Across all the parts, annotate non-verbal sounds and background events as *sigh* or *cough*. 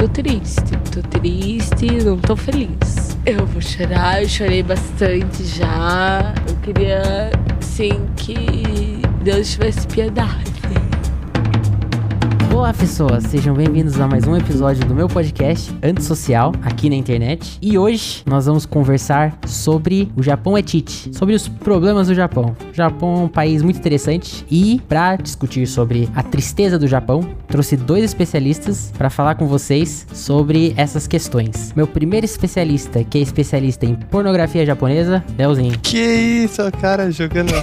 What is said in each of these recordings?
Tô triste, tô triste, não tô feliz. Eu vou chorar, eu chorei bastante já. Eu queria, sim, que Deus tivesse piedade. Olá, pessoas, sejam bem-vindos a mais um episódio do meu podcast Antissocial aqui na internet. E hoje nós vamos conversar sobre o Japão é Tite, sobre os problemas do Japão. O Japão é um país muito interessante e para discutir sobre a tristeza do Japão, trouxe dois especialistas para falar com vocês sobre essas questões. Meu primeiro especialista, que é especialista em pornografia japonesa, Leozinho. Que isso, cara, jogando aí.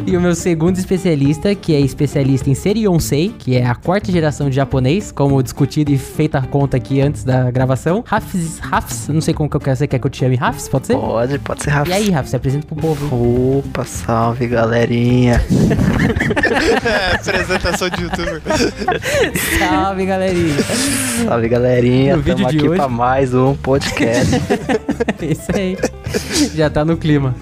*laughs* e o meu segundo especialista, que é especialista em Seriyonsei, que é a quarta geração de japonês, como discutido e feita a conta aqui antes da gravação. Rafs, Rafs, não sei como que eu quero, você quer que eu te chame Rafs, pode ser? Pode, pode ser Rafs. E aí, Rafs, se apresenta pro povo. Opa, salve galerinha. *laughs* é, apresentação de youtuber. salve, galerinha. Salve galerinha, No vídeo Tamo de aqui hoje- pra mais um podcast. *laughs* Isso aí. *laughs* Já tá no clima.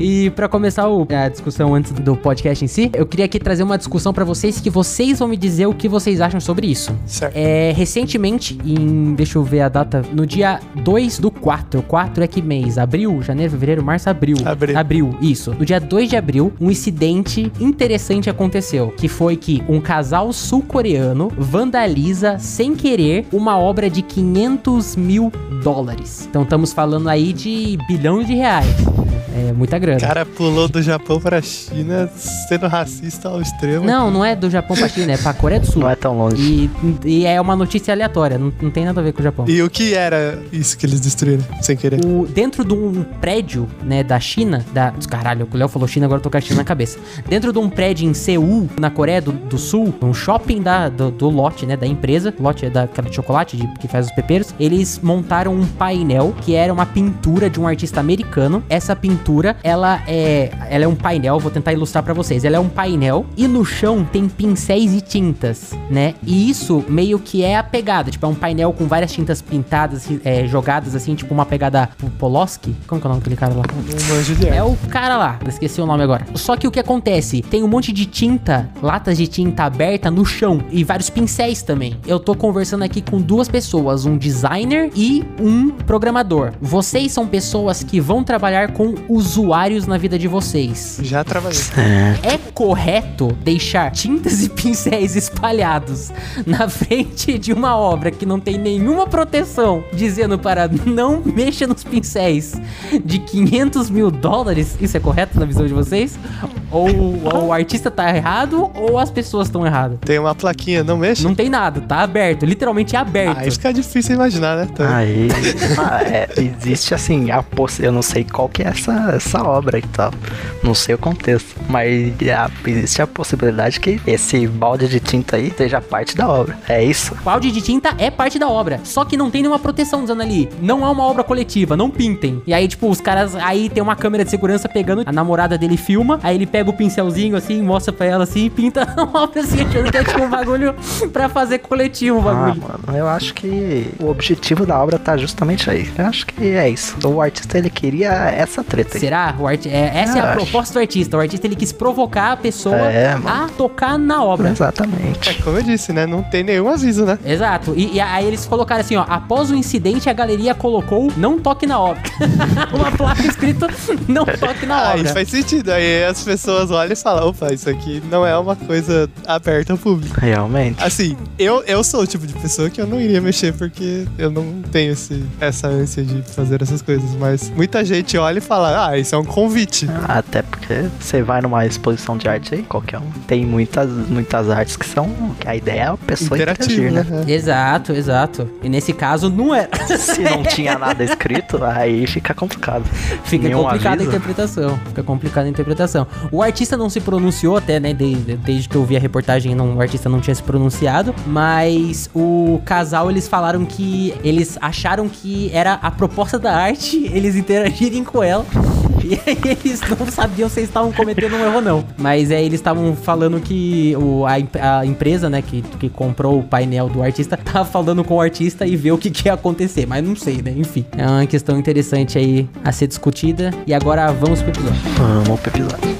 E pra começar o- a discussão antes do podcast em si, eu queria aqui trazer uma discussão pra vocês que vocês vão me dizer o que vocês acham sobre isso. Certo. É, recentemente, em. Deixa eu ver a data. No dia 2 do 4. 4 é que mês? Abril? Janeiro, fevereiro, março, abril. Abril. Abril, isso. No dia 2 de abril, um incidente interessante aconteceu. Que foi que um casal sul-coreano vandaliza, sem querer, uma obra de 500 mil dólares. Então estamos falando aí de bilhões de reais. É muita grana. O cara pulou do Japão pra China sendo racista ao extremo. Não, não é do Japão pra China, é pra Coreia do Sul. Não é tão longe. E, e é uma notícia aleatória, não, não tem nada a ver com o Japão. E o que era isso que eles destruíram, sem querer? O- dentro de um prédio, né, da China, da, caralho, o Léo falou China, agora eu tô com a China na cabeça. Dentro de um prédio em Seul, na Coreia do, do Sul, um shopping da, do, do lote, né, da empresa, lote é daquela de chocolate de- que faz os peperos, eles montaram um painel que era uma pintura de um artista americano. Essa pintura, ela é, ela é um painel, vou tentar ilustrar pra vocês. Ela é um painel e no chão tem pincéis e tintas, né? E isso meio que é a pegada, tipo, é um painel com várias tintas pintadas, é, jogadas assim, tipo uma pegada Poloski. Como que é o nome daquele cara lá? É o cara lá, esqueci o nome agora. Só que o que acontece? Tem um monte de tinta, latas de tinta aberta no chão e vários pincéis também. Eu tô conversando aqui com duas pessoas, um designer e um programador. Vocês são pessoas que vão trabalhar com usuários na vida de vocês. Já trabalhei. *laughs* É, É correto deixar tintas e pincéis espalhados na frente de uma obra que não tem nenhuma proteção, dizendo para não mexa nos pincéis de 500 mil dólares? Isso é correto na visão de vocês? Ou, ou o artista tá errado ou as pessoas estão erradas? Tem uma plaquinha, não mexe? Não tem nada, tá aberto, literalmente é aberto. Aí fica difícil imaginar, né? Então, aí *laughs* ah, é, existe assim, a poss... eu não sei qual que é essa, essa obra e tal. Não sei o contexto. Mas ah, existe a possibilidade que esse balde de tinta aí seja parte da obra. É isso? O balde de tinta é parte da obra, só que não tem nenhuma proteção dizendo ali. Não é uma obra coletiva, não pintem. E aí, tipo, os caras. Aí tem uma câmera de segurança pegando. A namorada dele filma. Aí ele pega o pincelzinho assim, mostra pra ela assim e pinta *laughs* a obra assim, achando que é tipo um bagulho *laughs* pra fazer coletivo o Ah, bagulho. mano, eu acho que o objetivo da obra tá justamente aí. Eu acho que é isso. O artista ele queria essa treta aí. Será? O arti é, essa é a acho. proposta do artista. O artista ele quis provocar a pessoa É, a tocar na obra. é Exatamente. como eu disse, né? Não tem nenhum aviso, né? Exato. E, e aí eles colocaram assim, ó. Após o incidente, a galeria colocou não toque na obra. *laughs* Uma placa escrito não toque na Ah, obra. isso faz sentido. Aí as pessoas olham e falam, opa, isso aqui não é uma coisa aberta ao público. Realmente. Assim, eu, eu sou o tipo de pessoa que eu não iria mexer porque eu não tenho esse, essa ânsia de fazer essas coisas. Mas muita gente olha e fala, ah, isso é um convite. Até porque você vai numa exposição de arte aí, qualquer um. Tem muitas, muitas artes que são. que A ideia é a pessoa Interativo, interagir, né? né? Exato, exato. E nesse caso não é. *laughs* Se não tinha nada escrito, aí fica complicado. Fica Nenhum complicada a aviso. interpretação. Fica complicada a interpretação. O artista não se pronunciou até, né? de- de- desde que eu vi a reportagem, não, o artista não tinha se pronunciado. Mas o casal, eles falaram que eles acharam que era a proposta da arte eles interagirem com ela. E aí eles não sabiam se estavam cometendo um erro ou não. Mas é, eles estavam falando que o, a, a empresa, né, que, que comprou o painel do artista, *laughs* tava falando com o artista e ver o que, que ia acontecer. Mas não sei, né? Enfim. É uma questão interessante aí a ser discutida. E agora vamos pro episódio. Vamos pro episódio.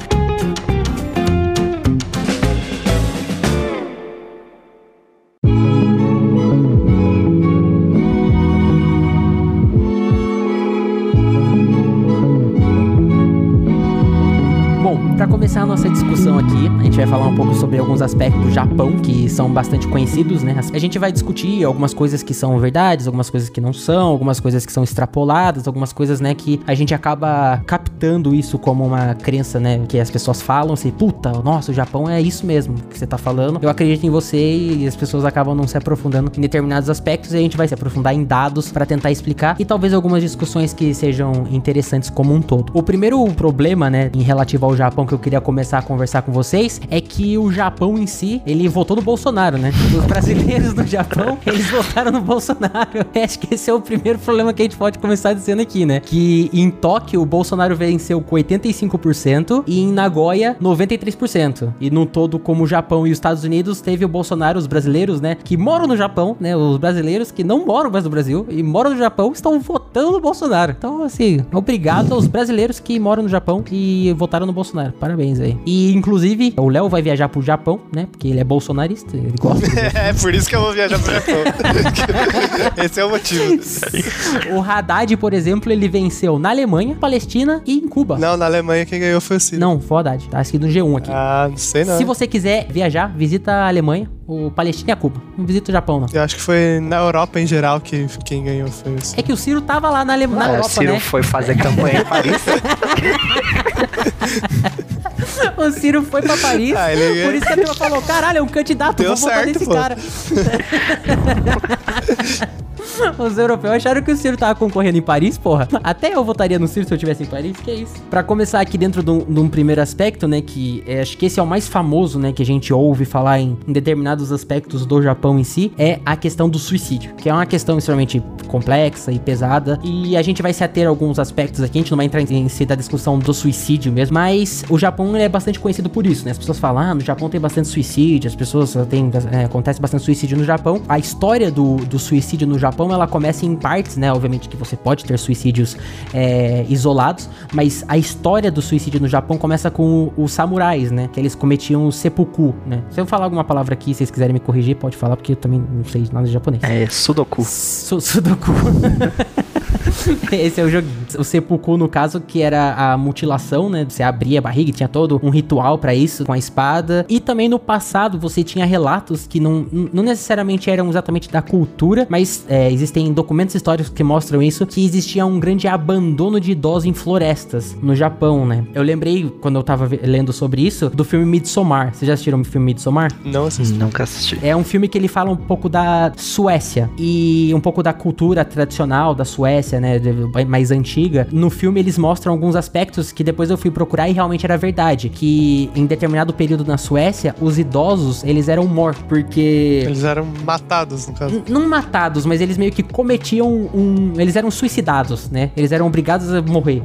Gente vai falar um pouco sobre alguns aspectos do Japão que são bastante conhecidos, né? A gente vai discutir algumas coisas que são verdades, algumas coisas que não são, algumas coisas que são extrapoladas, algumas coisas, né, que a gente acaba captando isso como uma crença, né, que as pessoas falam assim, puta, nossa, o Japão é isso mesmo que você tá falando. Eu acredito em você e as pessoas acabam não se aprofundando em determinados aspectos e a gente vai se aprofundar em dados para tentar explicar e talvez algumas discussões que sejam interessantes como um todo. O primeiro problema, né, em relativo ao Japão que eu queria começar a conversar com vocês é que o Japão em si, ele votou no Bolsonaro, né? Os brasileiros no Japão, *laughs* eles votaram no Bolsonaro. *laughs* Acho que esse é o primeiro problema que a gente pode começar dizendo aqui, né? Que em Tóquio o Bolsonaro venceu com 85% e em Nagoya 93%. E no todo, como o Japão e os Estados Unidos, teve o Bolsonaro, os brasileiros, né, que moram no Japão, né? Os brasileiros que não moram mais no Brasil e moram no Japão estão votando no Bolsonaro. Então, assim, obrigado aos brasileiros que moram no Japão e votaram no Bolsonaro. Parabéns aí. E inclusive, o Léo vai viajar pro Japão, né? Porque ele é bolsonarista, ele gosta. *laughs* É, por isso que eu vou viajar pro Japão. *laughs* Esse é o motivo. o Haddad, por exemplo, ele venceu na Alemanha, Palestina e em Cuba. Não, na Alemanha quem ganhou foi o Ciro. Não, foi o Haddad. Tá escrito no G1 aqui. Ah, não sei não. Se você quiser viajar, visita a Alemanha, o Palestina e a Cuba. Não visita o Japão, não. Eu acho que foi na Europa em geral que quem ganhou foi o Ciro. É que o Ciro tava lá na, Ale... na Ah, o Europa, Ciro né? foi fazer campanha em Paris. *laughs* *laughs* O Ciro foi pra Paris, Ah, ele- por isso que a turma falou, caralho, é um candidato, Deu vou votar certo, nesse pô. cara. *laughs* *laughs* Os europeus acharam que o Ciro tava concorrendo em Paris, porra. Até eu votaria no Ciro se eu estivesse em Paris, que é isso. Pra começar aqui dentro de um, de um primeiro aspecto, né, que é, acho que esse é o mais famoso, né, que a gente ouve falar em, em determinados aspectos do Japão em si, é a questão do suicídio, que é uma questão extremamente complexa e pesada, e a gente vai se ater a alguns aspectos aqui, a gente não vai entrar em, si da discussão do suicídio mesmo, mas o Japão é bastante conhecido por isso, né, as pessoas falam, ah, no Japão tem bastante suicídio, as pessoas têm, é, acontece bastante suicídio no Japão, a história do, do suicídio no Japão, ela começa em partes, né, obviamente que você pode ter suicídios é, isolados, mas a história do suicídio no Japão começa com os samurais, né, que eles cometiam o seppuku, né, se eu falar alguma palavra aqui, se vocês quiserem me corrigir, pode falar, porque eu também não sei nada de japonês. É, Sudoku. Su Sudoku. *laughs* *laughs* Esse é o joguinho. O seppuku, no caso, que era a mutilação, né? Você abria a barriga e tinha todo um ritual pra isso, com a espada. E também no passado você tinha relatos que não, não necessariamente eram exatamente da cultura, mas é, existem documentos históricos que mostram isso, que existia um grande abandono de idosos em florestas no Japão, né? Eu lembrei, quando eu tava lendo sobre isso, do filme Midsommar. Vocês já assistiram o filme Midsommar? Não assisti. Nunca assisti. É um filme que ele fala um pouco da Suécia e um pouco da cultura tradicional da Suécia, né, de- mais antiga. No filme eles mostram alguns aspectos que depois eu fui procurar e realmente era verdade, que em determinado período na Suécia, os idosos, eles eram mortos porque Eles eram matados, no caso. Não matados, mas eles meio que cometiam um, eles eram suicidados, né? Eles eram obrigados a morrer,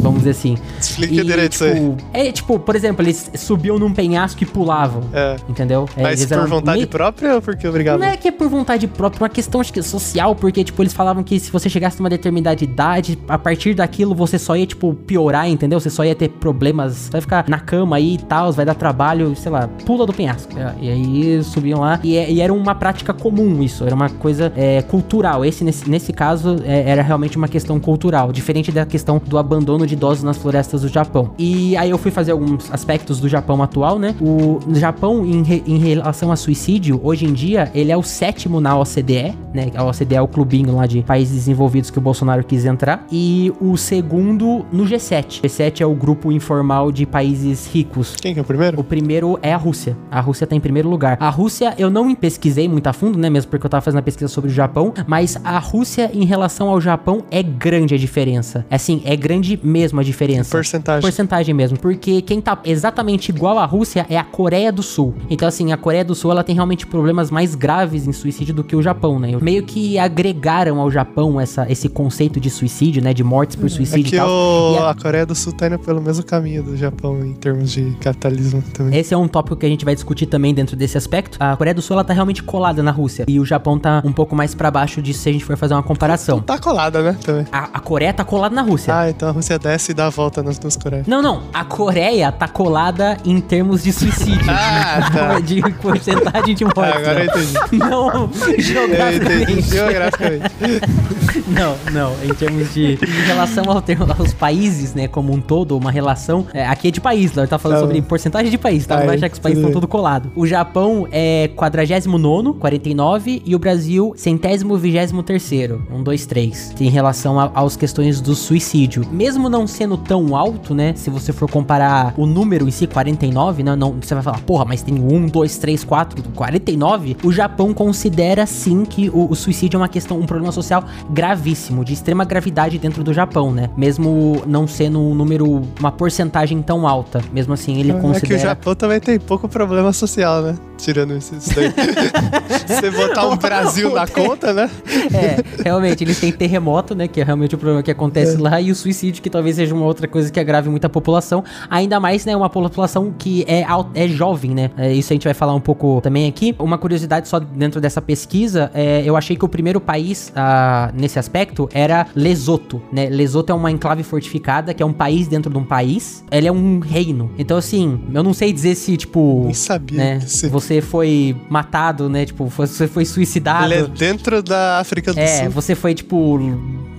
vamos dizer assim. Explica direito isso aí. tipo, É, tipo, por exemplo, eles subiam num penhasco e pulavam, É. entendeu? É, Mas por vontade própria ou porque obrigado? não é que é por vontade própria, é uma questão acho que social, porque, tipo, eles falavam que se você chegasse numa determinada idade, a partir daquilo você só ia, tipo, piorar, entendeu? Você só ia ter problemas, vai ficar na cama aí e tal, vai dar trabalho, sei lá, pula do penhasco. É, E aí subiam lá, e, é- e era uma prática comum isso, era uma coisa é, cultural. Esse, nesse, nesse caso, é, era realmente uma questão cultural, diferente da questão do abandono de idosos nas florestas do Japão. E aí eu fui fazer alguns aspectos do Japão atual, né? O Japão, em, re- em relação a suicídio, hoje em dia, ele é o sétimo na OCDE, né? A OCDE é o clubinho lá de países desenvolvidos que o Bolsonaro quis entrar. E o segundo no G7. G7 é o grupo informal de países ricos. Quem que é o primeiro? O primeiro é a Rússia. A Rússia tá em primeiro lugar. A Rússia, eu não pesquisei muito a fundo, né? Mesmo porque eu tava fazendo a pesquisa sobre o Japão. Mas a Rússia, em relação ao Japão, é grande a diferença. Assim, é grande mesmo a diferença. Porcentagem. Porcentagem mesmo. Porque quem tá exatamente igual à Rússia é a Coreia do Sul. Então, assim, a Coreia do Sul, ela tem realmente problemas mais graves em suicídio do que o Japão, né? Meio que agregaram ao Japão essa, esse conceito de suicídio, né? De mortes por É suicídio que e tal. o- E a- a Coreia do Sul tá indo pelo mesmo caminho do Japão em termos de capitalismo também. Esse é um tópico que a gente vai discutir também dentro desse aspecto. A Coreia do Sul, ela tá realmente colada na Rússia. E o Japão tá um pouco mais pra baixo disso se a gente for fazer uma comparação. Tá colada, né? Também. A, a Coreia tá colada na Rússia. Ah, então a Rússia desce e dá a volta nas duas Coreias. Não, não. A Coreia tá colada em termos de suicídio. *laughs* Ah, tá. *laughs* de porcentagem de mortes. Ah, agora eu não. entendi. Não, Eu entendi geograficamente. geograficamente. *laughs* Não. Não. Em termos de. Em relação ao termo, aos países, né, como um todo, uma relação. é, aqui é de país, né? Tá falando Tá sobre bom. porcentagem de país, tá? Aí, vai achar que os países estão tudo colado. O Japão é 49, 49, e o Brasil centésimo, vigésimo terceiro. Um, dois, três. Em relação aos questões do suicídio. Mesmo não sendo tão alto, né? Se você for comparar o número em si, 49, né? Não, você vai falar, porra, mas tem um, dois, três, quatro, 49. O Japão considera sim que o, o suicídio é uma questão, um problema social gravíssimo, de extrema gravidade dentro do Japão, né? Mesmo não sendo um número, uma porcentagem tão alta. Mesmo assim, ele É que o considera. Japão também tem pouco problema social, né? Tirando isso, isso daí. *laughs* Você botar o Brasil na conta, né? É, realmente, eles têm terremoto, né? Que é realmente o problema que acontece lá, e o suicídio, que talvez seja uma outra coisa que agrave muito a população. Ainda mais, né? Uma população que é, é jovem, né? É, isso a gente vai falar um pouco também aqui. Uma curiosidade só dentro dessa pesquisa, é, eu achei que o primeiro país ah, nesse aspecto era Lesoto, né? Lesoto é uma enclave fortificada, que é um país dentro de um país. Ele é um reino. Então, assim, eu não sei dizer se, tipo. Nem sabia. Né, você foi matado, né? Tipo, você foi suicidado. Ele é dentro da África do É, Sul. você foi, tipo,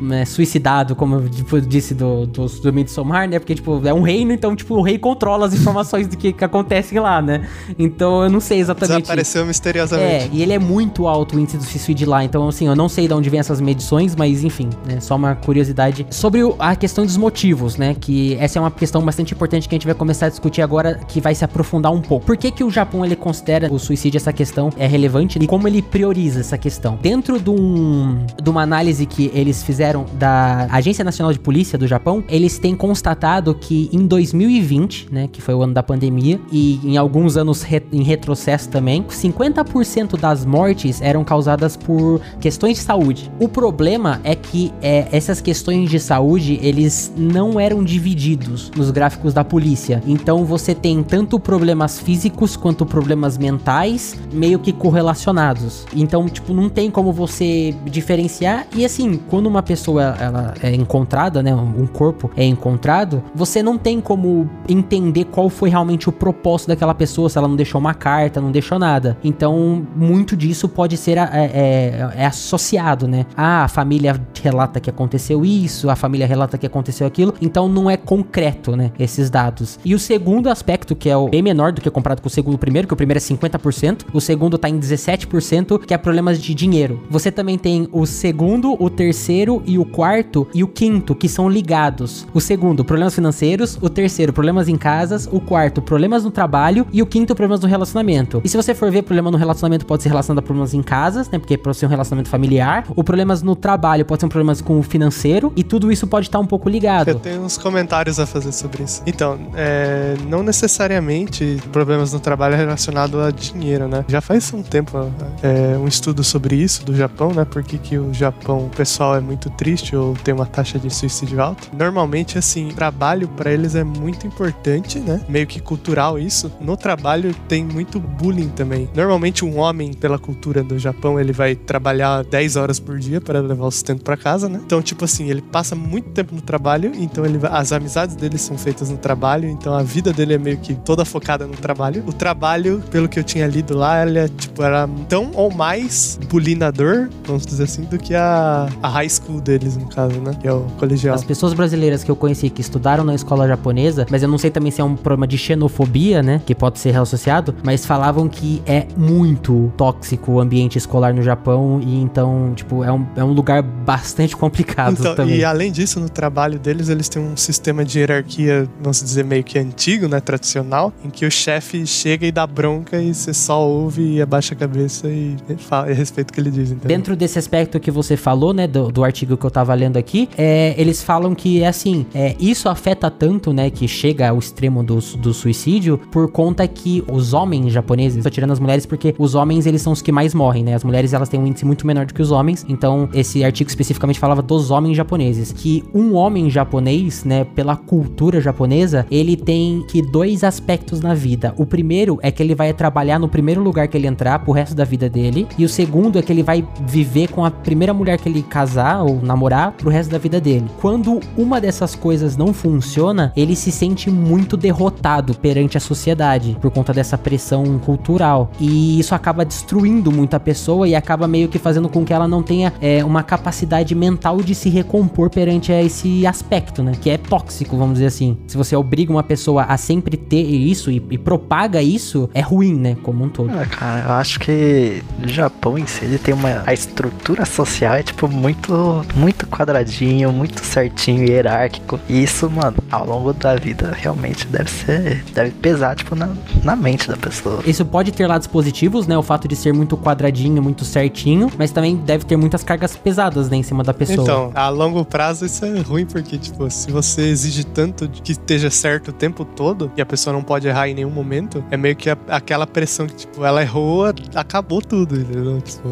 né, suicidado, como eu tipo, disse do, do, do Midsommar, né? Porque, tipo, é um reino, então, tipo, o rei controla as informações do que, que acontecem lá, né? Então, eu não sei exatamente... Desapareceu É, misteriosamente. e ele é muito alto o índice do suicídio lá, então assim, eu não sei de onde vem essas medições, mas enfim, né, só uma curiosidade. Sobre o- a questão dos motivos, né, que essa é uma questão bastante importante que a gente vai começar a discutir agora, que vai se aprofundar um pouco. Por que que o Japão, ele considera o suicídio essa questão é relevante e como ele prioriza essa questão? Dentro de, um, de uma análise que eles fizeram da Agência Nacional de Polícia do Japão, eles têm constatado que em 2020, né, que foi o ano da pandemia, e em alguns anos re- em retrocesso também, 50% das mortes eram causadas por questões de saúde. O problema é que é, essas questões de saúde, eles não eram divididos nos gráficos da polícia. Então você tem tanto problemas físicos quanto problemas mentais meio que correlacionados. Então, tipo, não tem como você diferenciar. E assim, quando uma pessoa ela é encontrada, né, um corpo é encontrado, você não tem como entender qual foi realmente o propósito daquela pessoa, se ela não deixou uma carta, não deixou nada. Então, muito disso pode ser é, é- é associado, né? Ah, a família relata que aconteceu isso, a família relata que aconteceu aquilo. Então, não é concreto, né? Esses dados. E o segundo aspecto, que é o bem menor do que comparado com o segundo primeiro, que o primeiro é 50%, o segundo tá em 17%, que é problemas de dinheiro. Você também tem o segundo, o terceiro e o quarto e o quinto, que são ligados. O segundo, problemas financeiros, o terceiro, problemas em casas, o quarto, problemas no trabalho e o quinto, problemas no relacionamento. E se você for ver, problema no relacionamento pode ser relacionado a problemas em casas, né? Porque pode ser um relacionamento familiar. O problemas no trabalho pode um problemas com o financeiro e tudo isso pode estar um pouco Eu ligado. tenho uns comentários a fazer sobre isso. Então, é, não necessariamente problemas no trabalho é relacionado a dinheiro, né? Já faz um tempo é, um estudo sobre isso do Japão, né? Por que, que o Japão, o pessoal é muito triste ou tem uma taxa de suicídio alta. Normalmente, assim, trabalho pra eles é muito importante, né? Meio que cultural isso. No trabalho tem muito bullying também. Normalmente, um homem, pela cultura do Japão, ele vai trabalhar 10 horas por dia para levar o sustento pra casa, né? Então, tipo assim, ele passa muito tempo no trabalho, então ele as amizades dele são feitas no trabalho, então a vida dele é meio que toda focada no trabalho. O trabalho, pelo que eu tinha lido lá, ele é, tipo, era tão ou mais bulinador, vamos dizer assim, do que a, a high school deles, no caso, né? Que é o colegial. As pessoas brasileiras que eu conheci que estudaram na escola japonesa, mas eu não sei também se é um problema de xenofobia, né? Que pode ser associado, mas falavam que é muito tóxico o ambiente escolar no Japão e então, tipo, é um, é um lugar bastante complicado Então, também. e além disso, no trabalho deles, eles têm um sistema de hierarquia, vamos dizer, meio que antigo, né? Tradicional, em que o chefe chega e dá bronca e você só ouve e abaixa a cabeça e, fala, e respeita o que ele diz, entendeu? Dentro desse aspecto que você falou, né, do, do artigo que eu tava lendo aqui, é, eles falam que é assim, é, isso afeta tanto, né, que chega ao extremo do, do suicídio, por conta que os homens japoneses, tô tirando as mulheres porque os homens, eles são os que mais morrem, né, as mulheres, elas têm um índice muito menor do que os homens, então esse artigo especificamente falava dos homens japoneses, que um homem japonês, né, pela cultura japonesa, ele tem que dois aspectos na vida. O primeiro é que ele vai trabalhar no primeiro lugar que ele entrar pro resto da vida dele, e o segundo é que ele vai viver com a primeira mulher que ele casar ou namorar pro resto da vida dele. Quando uma dessas coisas não funciona, ele se sente muito derrotado perante a sociedade por conta dessa pressão cultural. E isso acaba destruindo muito a pessoa e acaba meio que fazendo com que ela não tenha é, uma capacidade mental de se recompor perante esse aspecto, né? Que é tóxico, vamos dizer assim. Se você obriga uma pessoa a sempre ter isso e, e propaga isso, é ruim, né? Como um todo. Ah, cara, eu acho que o Japão em si, ele tem uma. A estrutura social é, tipo, muito, muito quadradinho, muito certinho, hierárquico. E isso, mano, ao longo da vida, realmente deve ser. Deve pesar, tipo, na, na mente da pessoa. Isso pode ter lados positivos, né? O fato de ser muito quadradinho, muito certinho, mas também deve ter muitas cargas pesadas, né? Em cima da pessoa. Então, a longo prazo isso é ruim, porque, tipo, se você exige tanto de que esteja certo o tempo todo e a pessoa não pode errar em nenhum momento, é meio que a- aquela pressão que, tipo, ela errou, acabou tudo, entendeu? Tipo,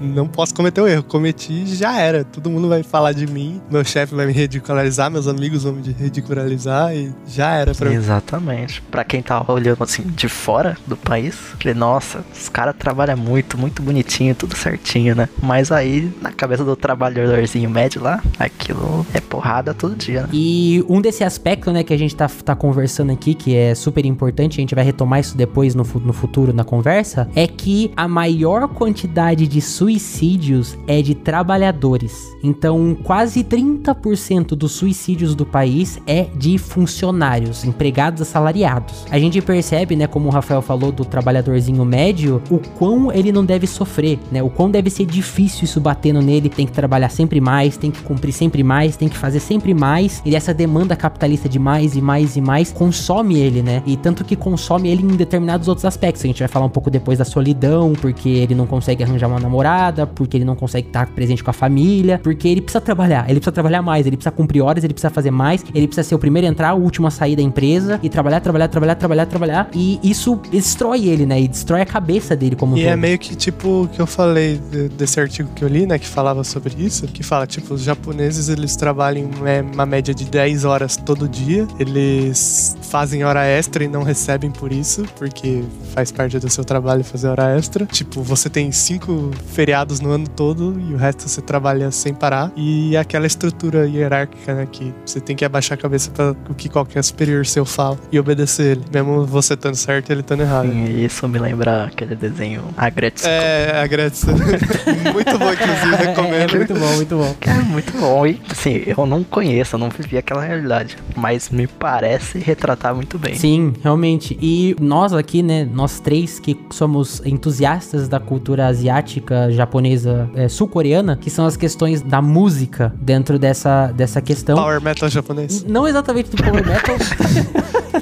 não posso cometer o erro. Cometi, já era. Todo mundo vai falar de mim, meu chefe vai me ridicularizar, meus amigos vão me ridicularizar e já era pra mim. Exatamente. Pra quem tá olhando assim de fora do país, que nossa, os caras trabalham muito, muito bonitinho, tudo certinho, né? Mas aí, na cabeça do trabalhadorzinho médio lá, aquilo é porrada todo dia, né? E um desse aspecto, né, que a gente tá, tá conversando aqui, que é super importante, a gente vai retomar isso depois no, no futuro na conversa, é que a maior quantidade de suicídios é de trabalhadores. Então, quase 30% dos suicídios do país é de funcionários, empregados assalariados. A gente percebe, né, como o Rafael falou do trabalhadorzinho médio, o quão ele não deve sofrer, né? O quão deve ser difícil isso batendo nele, tem que trabalhar sempre mais, tem que cumprir sempre mais, tem que fazer sempre mais. E essa demanda capitalista de mais e mais e mais consome ele, né? E tanto que consome ele em determinados outros aspectos. A gente vai falar um pouco depois da solidão, porque ele não consegue arranjar uma namorada, porque ele não consegue estar presente com a família, porque ele precisa trabalhar, ele precisa trabalhar mais, ele precisa cumprir horas, ele precisa fazer mais, ele precisa ser o primeiro a entrar, o último a sair da empresa e trabalhar, trabalhar, trabalhar, trabalhar, trabalhar. E isso destrói ele, né? E destrói a cabeça dele como um E todo. é meio que tipo o que eu falei de- desse artigo que eu li, né, que falava sobre isso, que fala, tipo, os japoneses eles trabalham é, uma média de 10 horas todo dia, eles fazem hora extra e não recebem por isso, porque faz parte do seu trabalho fazer hora extra. Tipo, você tem cinco feriados no ano todo e o resto você trabalha sem parar. E aquela estrutura hierárquica, né, que você tem que abaixar a cabeça para o que qualquer superior seu fala e obedecer ele, mesmo você estando certo e ele estando errado. E isso me lembra aquele desenho Agretsuko. É, agradeço. *laughs* muito bom, inclusive, É, recomendo. muito bom, muito bom. É muito bom. E assim, eu não conheço, eu não vivi aquela realidade. Mas me parece retratar muito bem. Sim, realmente. E nós aqui, né, nós três que somos entusiastas da cultura asiática, japonesa, é, sul-coreana, que são as questões da música dentro dessa, dessa questão. Power metal japonês. Não exatamente do power metal.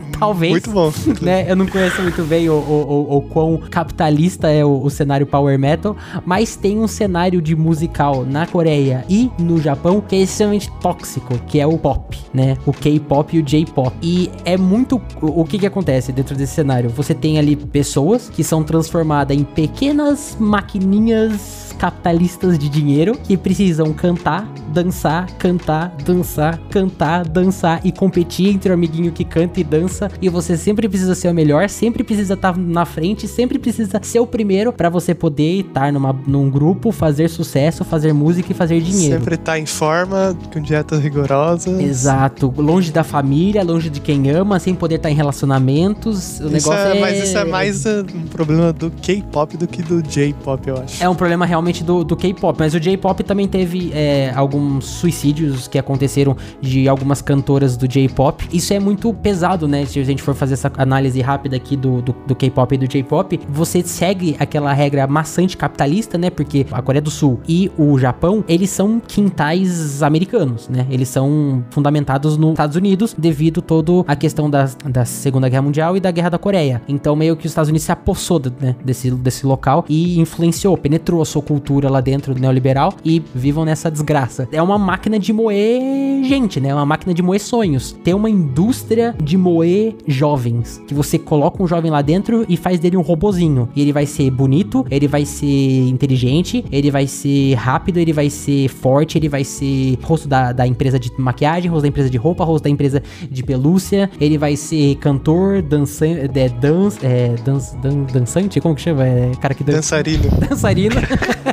*laughs* Talvez. Muito bom. né? Eu não conheço muito bem o, o, o, o quão capitalista é o, o cenário power metal, mas tem um cenário de musical na Coreia e no Japão que é extremamente tóxico, que é o pop, né? O K-pop e o J-pop. E é muito o, que que acontece dentro desse cenário? Você tem ali pessoas que são transformadas em pequenas maquininhas capitalistas de dinheiro que precisam cantar, dançar, cantar, dançar, cantar, dançar e competir entre o amiguinho que canta e dança. E você sempre precisa ser o melhor, sempre precisa estar na frente, sempre precisa ser o primeiro para você poder estar numa, num grupo, fazer sucesso, fazer música e fazer dinheiro. Sempre tá em forma, com dietas rigorosas. Exato, longe da família, longe de quem ama, sem poder estar em relacionamentos. O Isso negócio é, é, Mas isso é mais uh, um problema do K-pop do que do J-pop, eu acho. É um problema realmente do, do K-pop, mas o J-pop também teve é, alguns suicídios que aconteceram de algumas cantoras do J-pop. Isso é muito pesado, né? Se a gente for fazer essa análise rápida aqui do, do, do K-pop e do J-pop, você segue aquela regra maçante capitalista, né? Porque a Coreia do Sul e o Japão, eles são quintais americanos, né? Eles são fundamentados nos Estados Unidos devido toda a questão da, da Segunda Guerra Mundial e da Guerra da Coreia. Então, meio que os Estados Unidos se apossou né, desse, desse local e influenciou, penetrou a sua cultura lá dentro do neoliberal e vivam nessa desgraça. É uma máquina de moer gente, né? É uma máquina de moer sonhos. Tem uma indústria de moer jovens, que você coloca um jovem lá dentro e faz dele um robozinho. E ele vai ser bonito, ele vai ser inteligente, ele vai ser rápido, ele vai ser forte, ele vai ser rosto da, da empresa de maquiagem, rosto da empresa de roupa, rosto da empresa de pelúcia, ele vai ser cantor, dançante, é, dan, é, dan, dan, dançante, como que chama? É, cara que dança Dançarino. *laughs* dançarino. *laughs*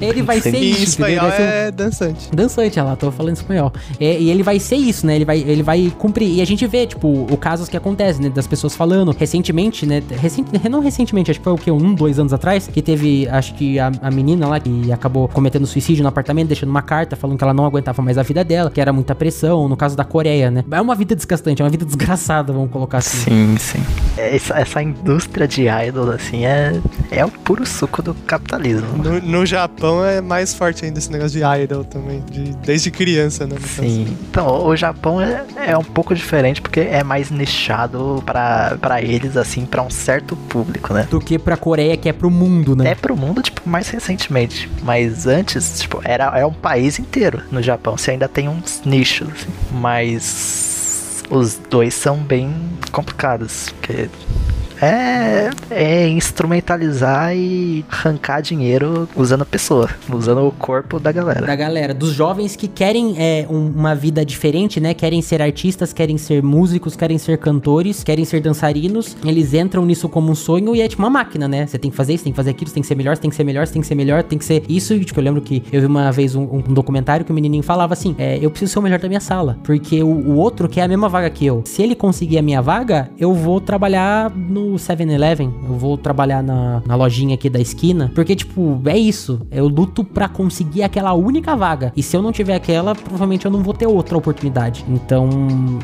ele vai ser E em isso, espanhol vai ser um- é dançante. Dançante, ela tô falando espanhol. É, e ele vai ser isso, né? Ele vai, ele vai cumprir. E a gente vê, tipo, o casos que acontecem, né? Das pessoas falando. Recentemente, né? Recent, não recentemente, acho que foi o quê? Um, dois anos atrás, que teve, acho que a, a menina lá que acabou cometendo suicídio no apartamento, deixando uma carta falando que ela não aguentava mais a vida dela, que era muita pressão, no caso da Coreia, né? É uma vida desgastante, é uma vida desgraçada, vamos colocar assim. Sim, sim. Essa, essa indústria de idols, assim, é, é o puro suco do capitalismo. No, no Japão é mais forte ainda esse negócio de idol também, de- desde criança, né? caso. Sim. Então, o Japão é, é um pouco diferente porque é mais nichado pra, pra eles, assim, pra um certo público, né? Do que pra Coreia, que é pro mundo, né? É pro mundo, tipo, mais recentemente. Mas antes, tipo, era, é um país inteiro no Japão. Você ainda tem uns nichos, assim. Mas os dois são bem complicados. Porque é, é instrumentalizar e arrancar dinheiro usando a pessoa, usando o corpo da galera. da galera, dos jovens que querem é, um- uma vida diferente, né? Querem ser artistas, querem ser músicos, querem ser cantores, querem ser dançarinos. Eles entram nisso como um sonho e é tipo uma máquina, né? Você tem que fazer isso, tem que fazer aquilo, tem que ser melhor, tem que ser melhor, tem que ser melhor, tem que ser isso. E, tipo, eu lembro que eu vi uma vez um, um documentário que o menininho falava assim: é, eu preciso ser o melhor da minha sala, porque o, o outro quer a mesma vaga que eu. Se ele conseguir a minha vaga, eu vou trabalhar no 7-Eleven, eu vou trabalhar na, na lojinha aqui da esquina, porque, tipo, é isso. Eu luto pra conseguir aquela única vaga. E se eu não tiver aquela, provavelmente eu não vou ter outra oportunidade. Então,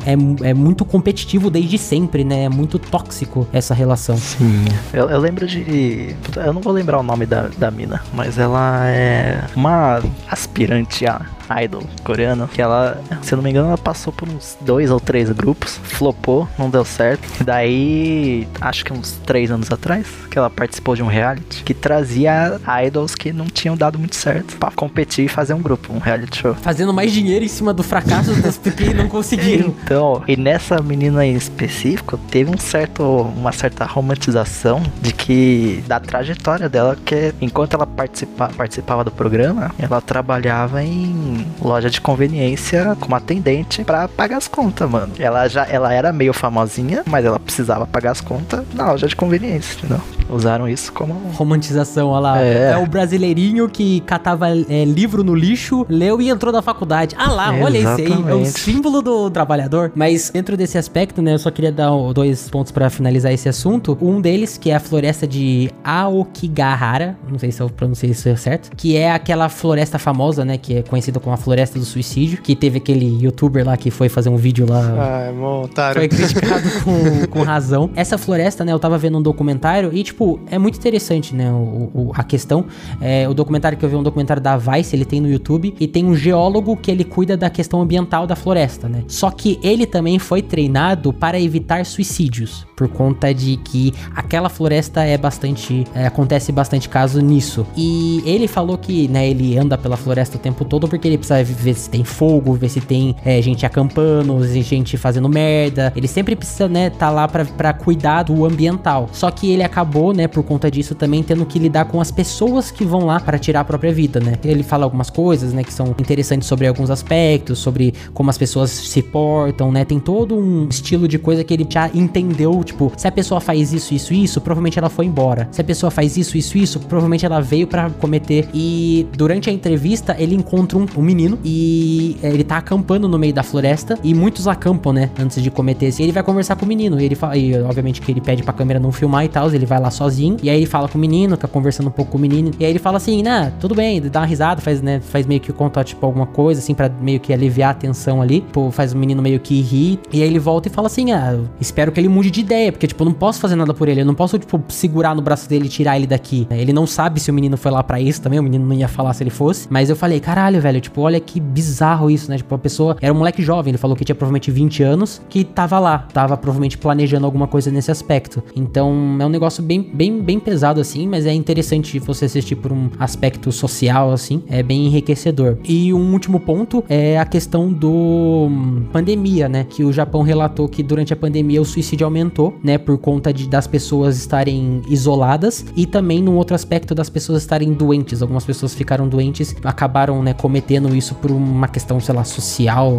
é, é muito competitivo desde sempre, né? É muito tóxico essa relação. Sim. Eu, eu lembro de. Eu não vou lembrar o nome da, da mina, mas ela é uma aspirante a idol coreana. Que ela, se eu não me engano, ela passou por uns dois ou três grupos, flopou, não deu certo. E daí, acho que uns três anos atrás, que ela participou de um reality que trazia idols que não tinham dado muito certo pra competir e fazer um grupo, um reality show. Fazendo mais dinheiro em cima do fracasso das que não conseguiram. *laughs* Então, e nessa menina em específico, teve um certo, uma certa romantização de que da trajetória dela, que enquanto ela participa, participava do programa, ela trabalhava em loja de conveniência como atendente pra pagar as contas, mano. Ela já ela era meio famosinha, mas ela precisava pagar as contas na loja de conveniência, entendeu? Usaram isso como Romantização, olha lá. É. É, o brasileirinho que catava é, livro no lixo, leu e entrou na faculdade. Ah lá, olha isso aí. É o símbolo do trabalhador. Mas dentro desse aspecto, né, eu só queria dar dois pontos pra finalizar esse assunto. Um deles, que é a floresta de Aokigahara, não sei se eu pronunciei isso certo, que é aquela floresta famosa, né, que é conhecida como a floresta do suicídio, que teve aquele youtuber lá que foi fazer um vídeo lá Ah, é mó otário. foi criticado com, com razão. Essa floresta, né, eu tava vendo um documentário e, tipo, é muito interessante, né, o, o- a questão. É, o documentário que eu vi é um documentário da Vice, ele tem no YouTube, e tem um geólogo que ele cuida da questão ambiental da floresta, né. Só que ele também foi treinado para evitar suicídios, por conta de que aquela floresta é bastante, é, acontece bastante caso nisso. E ele falou que, né, ele anda pela floresta o tempo todo porque ele precisa ver se tem fogo, ver se tem é, gente acampando, gente fazendo merda. Ele sempre precisa, né, tá lá pra, pra cuidar do ambiental. Só que ele acabou, né, por conta disso também tendo que lidar com as pessoas que vão lá para tirar a própria vida, né. Ele fala algumas coisas, né, que são interessantes sobre alguns aspectos, sobre como as pessoas se portam, né. Tem todo um estilo de coisa que ele já entendeu, tipo, se a pessoa faz isso, isso, isso, provavelmente ela foi embora. Se a pessoa faz isso, isso, isso, provavelmente ela veio pra cometer. E durante a entrevista, ele encontra um, um menino e é, ele tá acampando no meio da floresta e muitos acampam, né, antes de cometer. E ele vai conversar com o menino e ele fala, e obviamente que ele pede pra câmera não filmar e tal, ele vai lá sozinho. E aí ele fala com o menino, fica conversando um pouco com o menino. E aí ele fala assim, né, tudo bem, dá uma risada, faz, né, faz meio que contar, tipo, alguma coisa, assim, pra meio que aliviar a tensão ali. Tipo, faz o menino meio que rir. E aí ele volta e fala assim, ah, espero que ele mude de ideia, porque, tipo, eu não posso fazer nada por ele, eu não posso, tipo, segurar no braço dele e tirar ele daqui. Ele não sabe se o menino foi lá pra isso também, o menino não ia falar se ele fosse. Mas eu falei, caralho, velho, tipo, olha que bizarro isso, né? Tipo, a pessoa era um moleque jovem, ele falou que tinha provavelmente 20 anos, que tava lá, tava provavelmente planejando alguma coisa nesse aspecto. Então, é um negócio bem, bem, bem pesado, assim, mas é interessante você assistir por um aspecto social, assim, é bem enriquecedor. E um último ponto é a questão do hum, pandemia, né? Que o Japão relatou que durante a pandemia o suicídio aumentou, né? Por conta de das pessoas estarem isoladas e também num outro aspecto das pessoas estarem doentes. Algumas pessoas ficaram doentes, acabaram, né, cometendo isso por uma questão, sei lá, social.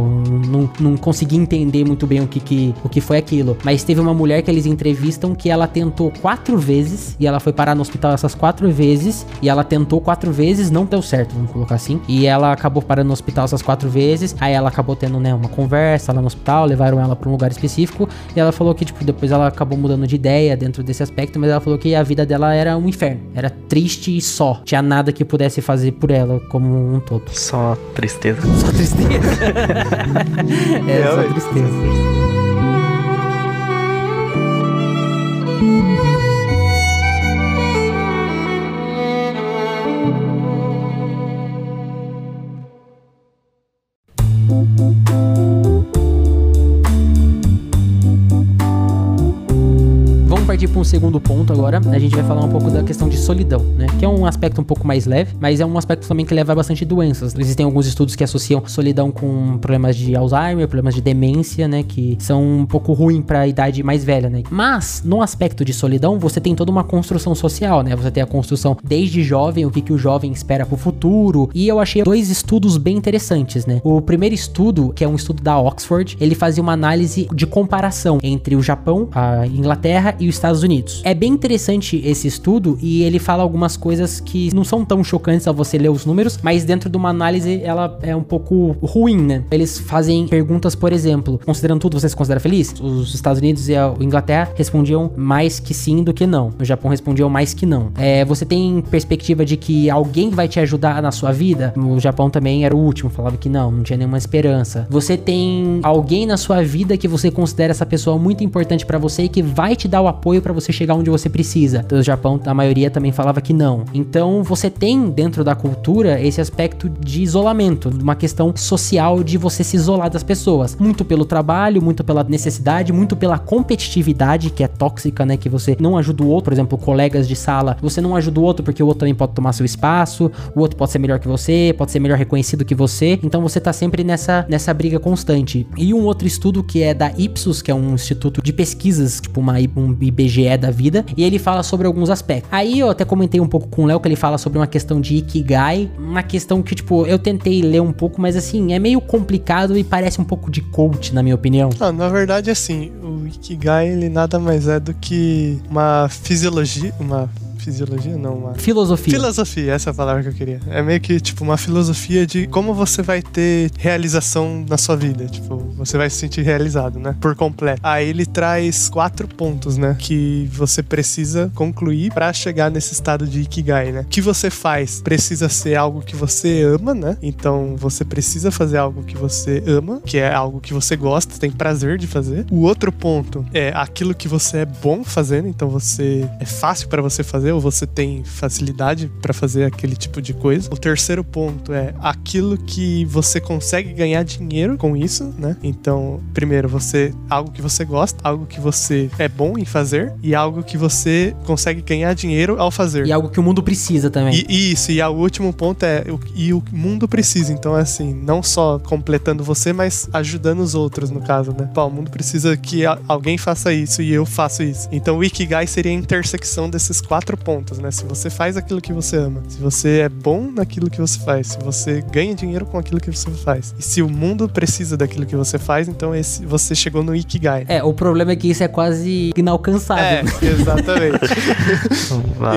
Não, não consegui entender muito bem o que, que, o que foi aquilo. Mas teve uma mulher que eles entrevistam entrevistam que ela tentou quatro vezes e ela foi parar no hospital essas quatro vezes e ela tentou quatro vezes, não deu certo, vamos colocar assim. E ela acabou parando no hospital essas quatro vezes. Aí ela acabou tendo, né, uma conversa lá no hospital, levaram ela para um lugar específico e ela falou que tipo depois ela acabou mudando de ideia dentro desse aspecto, mas ela falou que a vida dela era um inferno, era triste e só. Tinha nada que pudesse fazer por ela como um todo. Só tristeza. Só tristeza. *laughs* é, só tristeza. Para um segundo ponto agora. A gente vai falar um pouco da questão de solidão, né? Que é um aspecto um pouco mais leve, mas é um aspecto também que leva a bastante doenças. Existem alguns estudos que associam solidão com problemas de Alzheimer, problemas de demência, né? Que são um pouco ruim para a idade mais velha, né? Mas no aspecto de solidão, você tem toda uma construção social, né? Você tem a construção desde jovem, o que, que o jovem espera pro futuro. E eu achei dois estudos bem interessantes, né? O primeiro estudo, que é um estudo da Oxford, ele fazia uma análise de comparação entre o Japão, a Inglaterra e os Estados Unidos. É bem interessante esse estudo e ele fala algumas coisas que não são tão chocantes ao você ler os números, mas dentro de uma análise ela é um pouco ruim, né? Eles fazem perguntas, por exemplo, considerando tudo, você se considera feliz? Os Estados Unidos e a Inglaterra respondiam mais que sim do que não. O Japão respondiam mais que não. É, você tem perspectiva de que alguém vai te ajudar na sua vida? O Japão também era o último, falava que não, não tinha nenhuma esperança. Você tem alguém na sua vida que você considera essa pessoa muito importante pra você e que vai te dar o apoio pra você chegar onde você precisa. Então, o Japão, a maioria também falava que não. Então, você tem dentro da cultura esse aspecto de isolamento, uma questão social de você se isolar das pessoas, muito pelo trabalho, muito pela necessidade, muito pela competitividade que é tóxica, né, que você não ajuda o outro, por exemplo, colegas de sala, você não ajuda o outro porque o outro também pode tomar seu espaço, o outro pode ser melhor que você, pode ser melhor reconhecido que você. Então, você tá sempre nessa nessa briga constante. E um outro estudo que é da Ipsos, que é um instituto de pesquisas, tipo uma, um IBGE da vida, e ele fala sobre alguns aspectos. Aí eu até comentei um pouco com o Léo que ele fala sobre uma questão de Ikigai, uma questão que, tipo, eu tentei ler um pouco, mas assim, é meio complicado e parece um pouco de coach, na minha opinião. Ah, na verdade, assim, o Ikigai, ele nada mais é do que uma fisiologia, uma fisiologia não, uma Filosofia. filosofia, essa é a palavra que eu queria. É meio que, tipo, uma filosofia de como você vai ter realização na sua vida. Tipo, você vai se sentir realizado, né? Por completo. Aí ele traz quatro pontos, né? Que você precisa concluir pra chegar nesse estado de Ikigai, né? O que você faz precisa ser algo que você ama, né? Então você precisa fazer algo que você ama, que é algo que você gosta, tem prazer de fazer. O outro ponto é aquilo que você é bom fazendo, então você é fácil pra você fazer você tem facilidade pra fazer aquele tipo de coisa. O terceiro ponto é aquilo que você consegue ganhar dinheiro com isso, né? Então, primeiro, você algo que você gosta, algo que você é bom em fazer e algo que você consegue ganhar dinheiro ao fazer. E algo que o mundo precisa também. E, isso, e o último ponto é o, e o mundo precisa. Então, é assim, não só completando você, mas ajudando os outros, no caso, né? Pô, o mundo precisa que a- alguém faça isso e eu faço isso. Então, o Ikigai seria a intersecção desses quatro pontos, né? Se você faz aquilo que você ama, se você é bom naquilo que você faz, se você ganha dinheiro com aquilo que você faz, e se o mundo precisa daquilo que você faz, então esse, você chegou no Ikigai. É, o problema é que isso é quase inalcançável. É, exatamente. *laughs*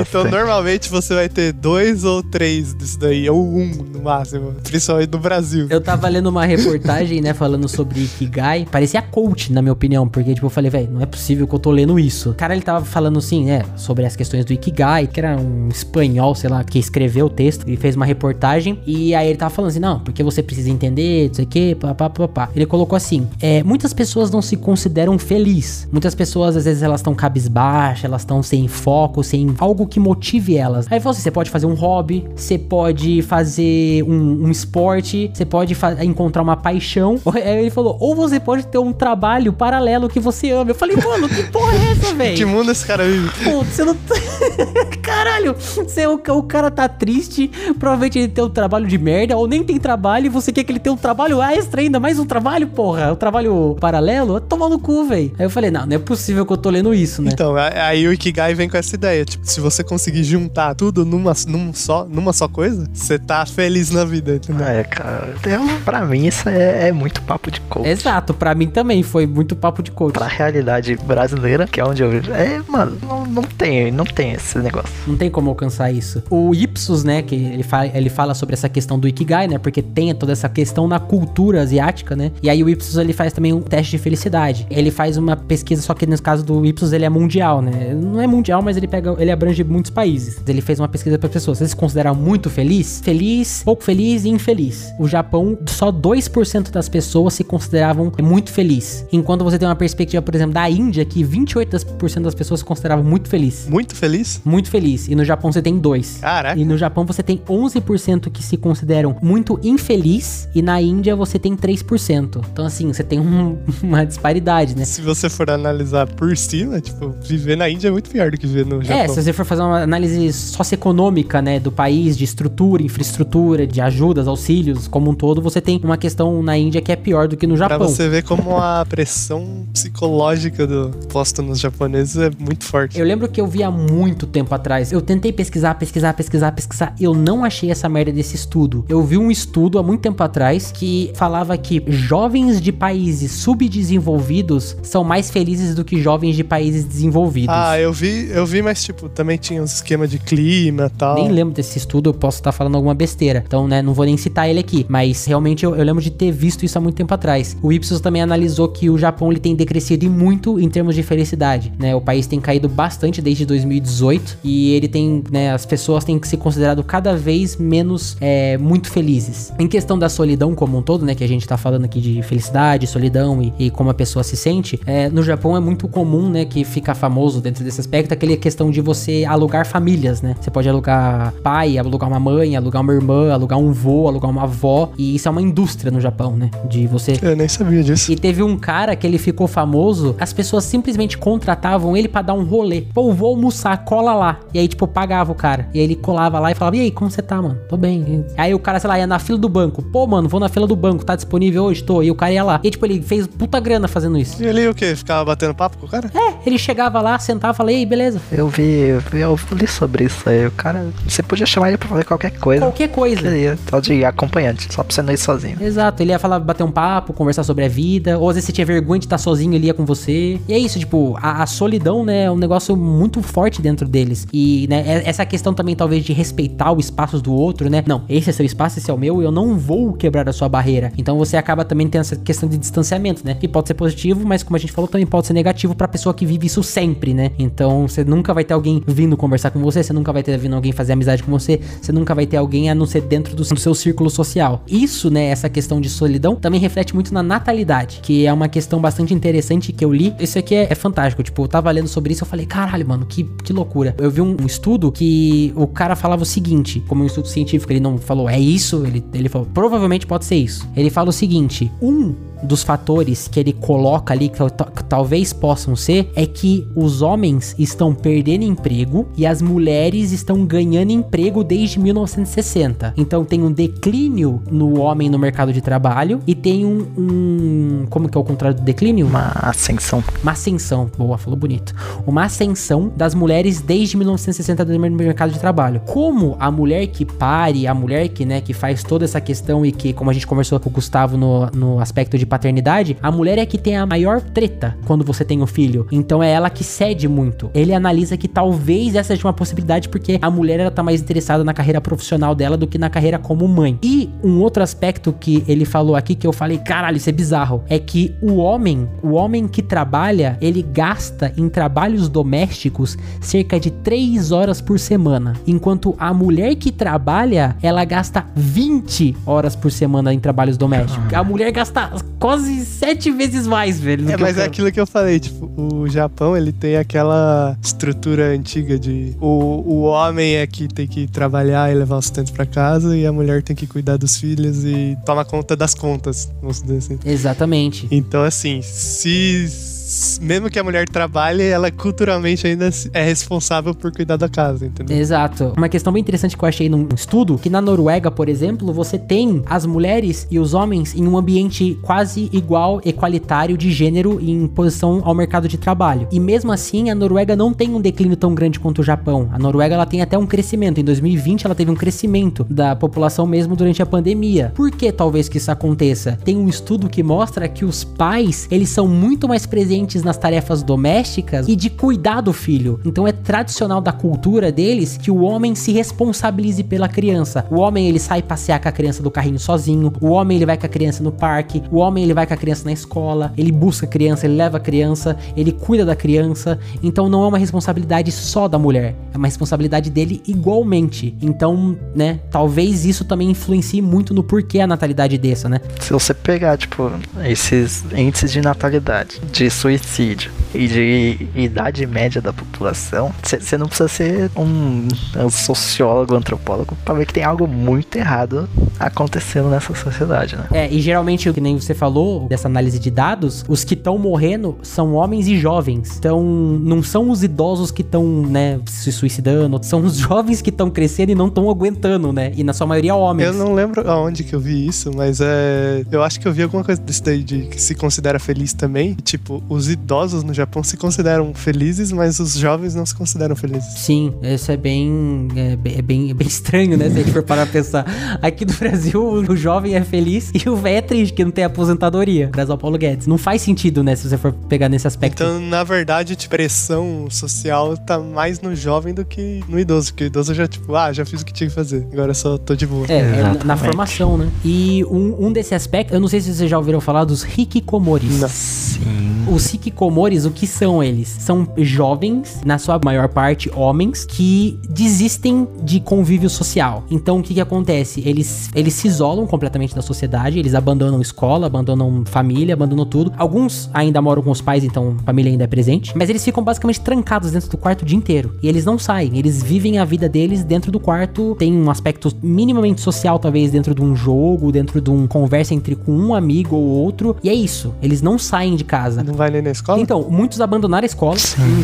Então, normalmente você vai ter dois ou três disso daí, ou um no máximo, principalmente no Brasil. Eu tava lendo uma reportagem, né, falando sobre Ikigai. Parecia coach, na minha opinião, porque, tipo, eu falei, velho, não é possível que eu tô lendo isso. O cara, ele tava falando, assim, né, sobre as questões do Ikigai, que era um espanhol, sei lá, que escreveu o texto e fez uma reportagem. E aí ele tava falando assim, não, porque você precisa entender, não sei o quê, pá, pá, pá. Ele colocou assim, é, muitas pessoas não se consideram felizes. Muitas pessoas, às vezes, elas estão cabisbaixas, elas estão sem foco, sem algo que motive elas. Aí ele falou assim, você pode fazer um hobby, você pode fazer um, um esporte, você pode encontrar uma paixão. *laughs* Aí ele falou, ou você pode ter um trabalho paralelo que você ama. Eu falei, mano, que porra é essa, *laughs* Que velho? mundo esse cara vive? Pô, você não, *laughs* *laughs* Caralho, você, o, o cara tá triste, provavelmente ele tem um trabalho de merda, ou nem tem trabalho, e você quer que ele tenha um trabalho extra ainda, mais um trabalho, porra, um trabalho paralelo? Toma no cu, velho. Aí eu falei, não, não é possível que eu tô lendo isso, né? Então, aí o Ikigai vem com essa ideia. Tipo, se você conseguir juntar tudo numa, num só, numa só coisa, você tá feliz na vida, entendeu? É, cara. Eu, pra mim, isso é, é muito papo de coach. Exato, pra mim também foi muito papo de coach. Pra realidade brasileira, que é onde eu vivo. É, mano, não, não tem, não tem esse negócio. Não tem como alcançar isso. O Ipsos, né, que ele, fa ele fala sobre essa questão do Ikigai, né, porque tem toda essa questão na cultura asiática, né, e aí o Ipsos, ele faz também um teste de felicidade. Ele faz uma pesquisa, só que no caso do Ipsos, ele é mundial, né, não é mundial, mas ele pega, ele abrange muitos países. Ele fez uma pesquisa para pessoas, vocês se consideram muito feliz? Feliz, pouco feliz e infeliz. O Japão, só 2% das pessoas se consideravam muito feliz. Enquanto você tem uma perspectiva, por exemplo, da Índia, que 28% das pessoas se consideravam muito feliz Muito feliz? Muito feliz. E no Japão você tem dois. Caraca. E no Japão você tem 11% que se consideram muito infeliz. E na Índia você tem 3%. Então, assim, você tem um- *laughs* uma disparidade, né? Se você for analisar por cima, tipo, viver na Índia é muito pior do que viver no Japão. É, se você for fazer uma análise socioeconômica, né, do país, de estrutura, infraestrutura, de ajudas, auxílios, como um todo, você tem uma questão na Índia que é pior do que no Pra Japão. você ver como a pressão psicológica do posta nos japoneses é muito forte. Eu lembro que eu vi há muito tempo atrás. Eu tentei pesquisar, pesquisar, pesquisar, pesquisar. Eu não achei essa merda desse estudo. Eu vi um estudo há muito tempo atrás que falava que jovens de países subdesenvolvidos são mais felizes do que jovens de países desenvolvidos. Ah, eu vi, eu vi, mas tipo, também tinha uns esquema de clima e tal. Nem lembro desse estudo, eu posso estar falando alguma besteira. Então, né, não vou nem citar ele aqui. Mas realmente eu, eu lembro de ter visto isso há muito tempo atrás. O Ipsos também analisou que o Japão ele tem decrescido e muito em termos de felicidade. Né? O país tem caído bastante desde 2018 e ele tem, né, as pessoas têm que se considerado cada vez menos é, muito felizes. Em questão da solidão como um todo, né, que a gente tá falando aqui de felicidade, solidão e, e como a pessoa se sente, é, no Japão é muito comum, né, que fica famoso dentro desse aspecto, aquele questão de você alugar famílias, né? Você pode alugar pai, alugar uma mãe, alugar uma irmã, alugar um vô, alugar uma avó, e isso é uma indústria no Japão, né? De você Eu nem sabia disso. e teve um cara que ele ficou famoso, as pessoas simplesmente contratavam ele pra dar um rolê. Pô, vou almoçar, cola lá. E aí, tipo, pagava o cara. E aí ele colava lá e falava: E aí, como você tá, mano? Tô bem. Aí o cara, sei lá, ia na fila do banco. Pô, mano, vou na fila do banco, tá disponível hoje? Tô. E o cara ia lá. E tipo, ele fez puta grana fazendo isso. E ele o quê? Ficava batendo papo com o cara? É, ele chegava lá, sentava e falava: E aí, beleza? Eu vi, eu, li sobre isso aí. O cara, você podia chamar ele pra fazer qualquer coisa. Qualquer coisa. Ele ia, tal de acompanhante, só pra você não ir sozinho. Exato, ele ia falar, bater um papo, conversar sobre a vida, ou às vezes você tinha vergonha de estar sozinho, ele ia com você. E é isso, tipo, a, a solidão, né, é um negócio muito forte dentro deles. E, né, é- essa questão também, talvez, de respeitar o espaço do outro, né? Não, esse é seu espaço, esse é o meu, eu não vou quebrar a sua barreira. Então você acaba também tendo essa questão de distanciamento, né? Que pode ser positivo, mas como a gente falou, também pode ser negativo pra pessoa que vive isso sempre, né? Então você nunca vai ter alguém vindo conversar com você, você nunca vai ter vindo alguém fazer amizade com você, você nunca vai ter alguém a não ser dentro do, seu círculo social. Isso, né, essa questão de solidão também reflete muito na natalidade, que é uma questão bastante interessante que eu li. Isso aqui é, é fantástico, tipo, eu tava lendo sobre isso, eu falei, caralho, mano, que, que loucura. Eu vi um, um estudo que o cara falava o seguinte, como um estudo científico, ele não falou, é isso, ele, ele falou, provavelmente pode ser isso. Ele fala o seguinte, um dos fatores que ele coloca ali que, que talvez possam ser é que os homens estão perdendo emprego e as mulheres estão ganhando emprego desde 1960. Então tem um declínio no homem no mercado de trabalho e tem um, um como que é o contrário do declínio? Uma ascensão. Uma ascensão, boa, falou bonito. Uma ascensão das mulheres desde 1960 no mercado de trabalho. Como a mulher que pare, a mulher que, né, que faz toda essa questão e que, como a gente conversou com o Gustavo no, no aspecto de paternidade, a mulher é que tem a maior treta quando você tem um filho. Então é ela que cede muito. Ele analisa que talvez essa seja uma possibilidade porque a mulher ela tá mais interessada na carreira profissional dela do que na carreira como mãe. E um outro aspecto que ele falou aqui que eu falei, caralho, isso é bizarro, é que o homem, o homem que trabalha, ele gasta em trabalhos domésticos cerca de 3 horas por semana, enquanto a mulher que trabalha, ela gasta 20 horas por semana em trabalhos domésticos. A mulher gasta quase 7 vezes mais, velho. É, mas é aquilo que eu falei, tipo, o Japão, ele tem aquela estrutura antiga de o, o homem é que tem que trabalhar e levar o sustento pra casa e a mulher tem que cuidar dos filhos e toma conta das contas, vamos dizer assim. Exatamente. Então, assim, se mesmo que a mulher trabalhe, ela culturalmente ainda é responsável por cuidar da casa, entendeu? Exato. Uma questão bem interessante que eu achei num estudo, que na Noruega, por exemplo, você tem as mulheres e os homens em um ambiente quase igual, equalitário de gênero em posição ao mercado de trabalho. E mesmo assim, a Noruega não tem um declínio tão grande quanto o Japão. A Noruega ela tem até um crescimento. Em 2020, ela teve um crescimento da população mesmo durante a pandemia. Por que talvez que isso aconteça? Tem um estudo que mostra que os pais, eles são muito mais presentes nas tarefas domésticas e de cuidar do filho. Então é tradicional da cultura deles que o homem se responsabilize pela criança. O homem ele sai passear com a criança do carrinho sozinho, o homem ele vai com a criança no parque, o homem ele vai com a criança na escola, ele busca a criança, ele leva a criança, ele cuida da criança. Então não é uma responsabilidade só da mulher, é uma responsabilidade dele igualmente. Então, né, talvez isso também influencie muito no porquê a natalidade desça, né? Se você pegar, tipo, esses índices de natalidade, de suicídio e de idade média da população, você não precisa ser um, um sociólogo, antropólogo, pra ver que tem algo muito errado acontecendo nessa sociedade, né? É, e geralmente, o que nem você falou, dessa análise de dados, os que estão morrendo são homens e jovens. Então, não são os idosos que estão, né, se suicidando, *laughs* são os jovens que estão crescendo e não estão aguentando, né? E na sua maioria homens. Eu não lembro aonde que eu vi isso, mas é. Eu acho que eu vi alguma coisa desse daí de que se considera feliz também. Tipo, os idosos no Japão se consideram felizes, mas os jovens não se consideram felizes. Sim, isso é bem, é bem, é bem, é bem estranho, né? Se a gente for parar pra pensar. Aqui no Brasil, o jovem é feliz e o velho é triste, que não tem aposentadoria. Graças ao Paulo Guedes. Não faz sentido, né? Se você for pegar nesse aspecto. Então, na verdade, a pressão social tá mais no jovem do que no idoso. Porque o idoso já, tipo, ah, já fiz o que tinha que fazer. Agora só tô de boa. É, é na- na formação, né? E um, um desse aspectos, eu não sei se vocês já ouviram falar dos hikikomoris. Não. Sim. Os hikikomoris, o que são eles? São jovens, na sua maior parte homens, que desistem de convívio social. Então, o que que acontece? Eles, eles se isolam completamente da sociedade, eles abandonam escola, abandonam família, abandonam tudo. Alguns ainda moram com os pais, então a família ainda é presente. Mas eles ficam basicamente trancados dentro do quarto o dia inteiro. E eles não saem, eles vivem a vida deles dentro do quarto. Tem um aspecto minimamente social, talvez, dentro de um jogo, dentro de um conversa entre com um amigo ou outro. E é isso, eles não saem de casa. Não vai nem na escola? Então, muitos abandonaram a escola,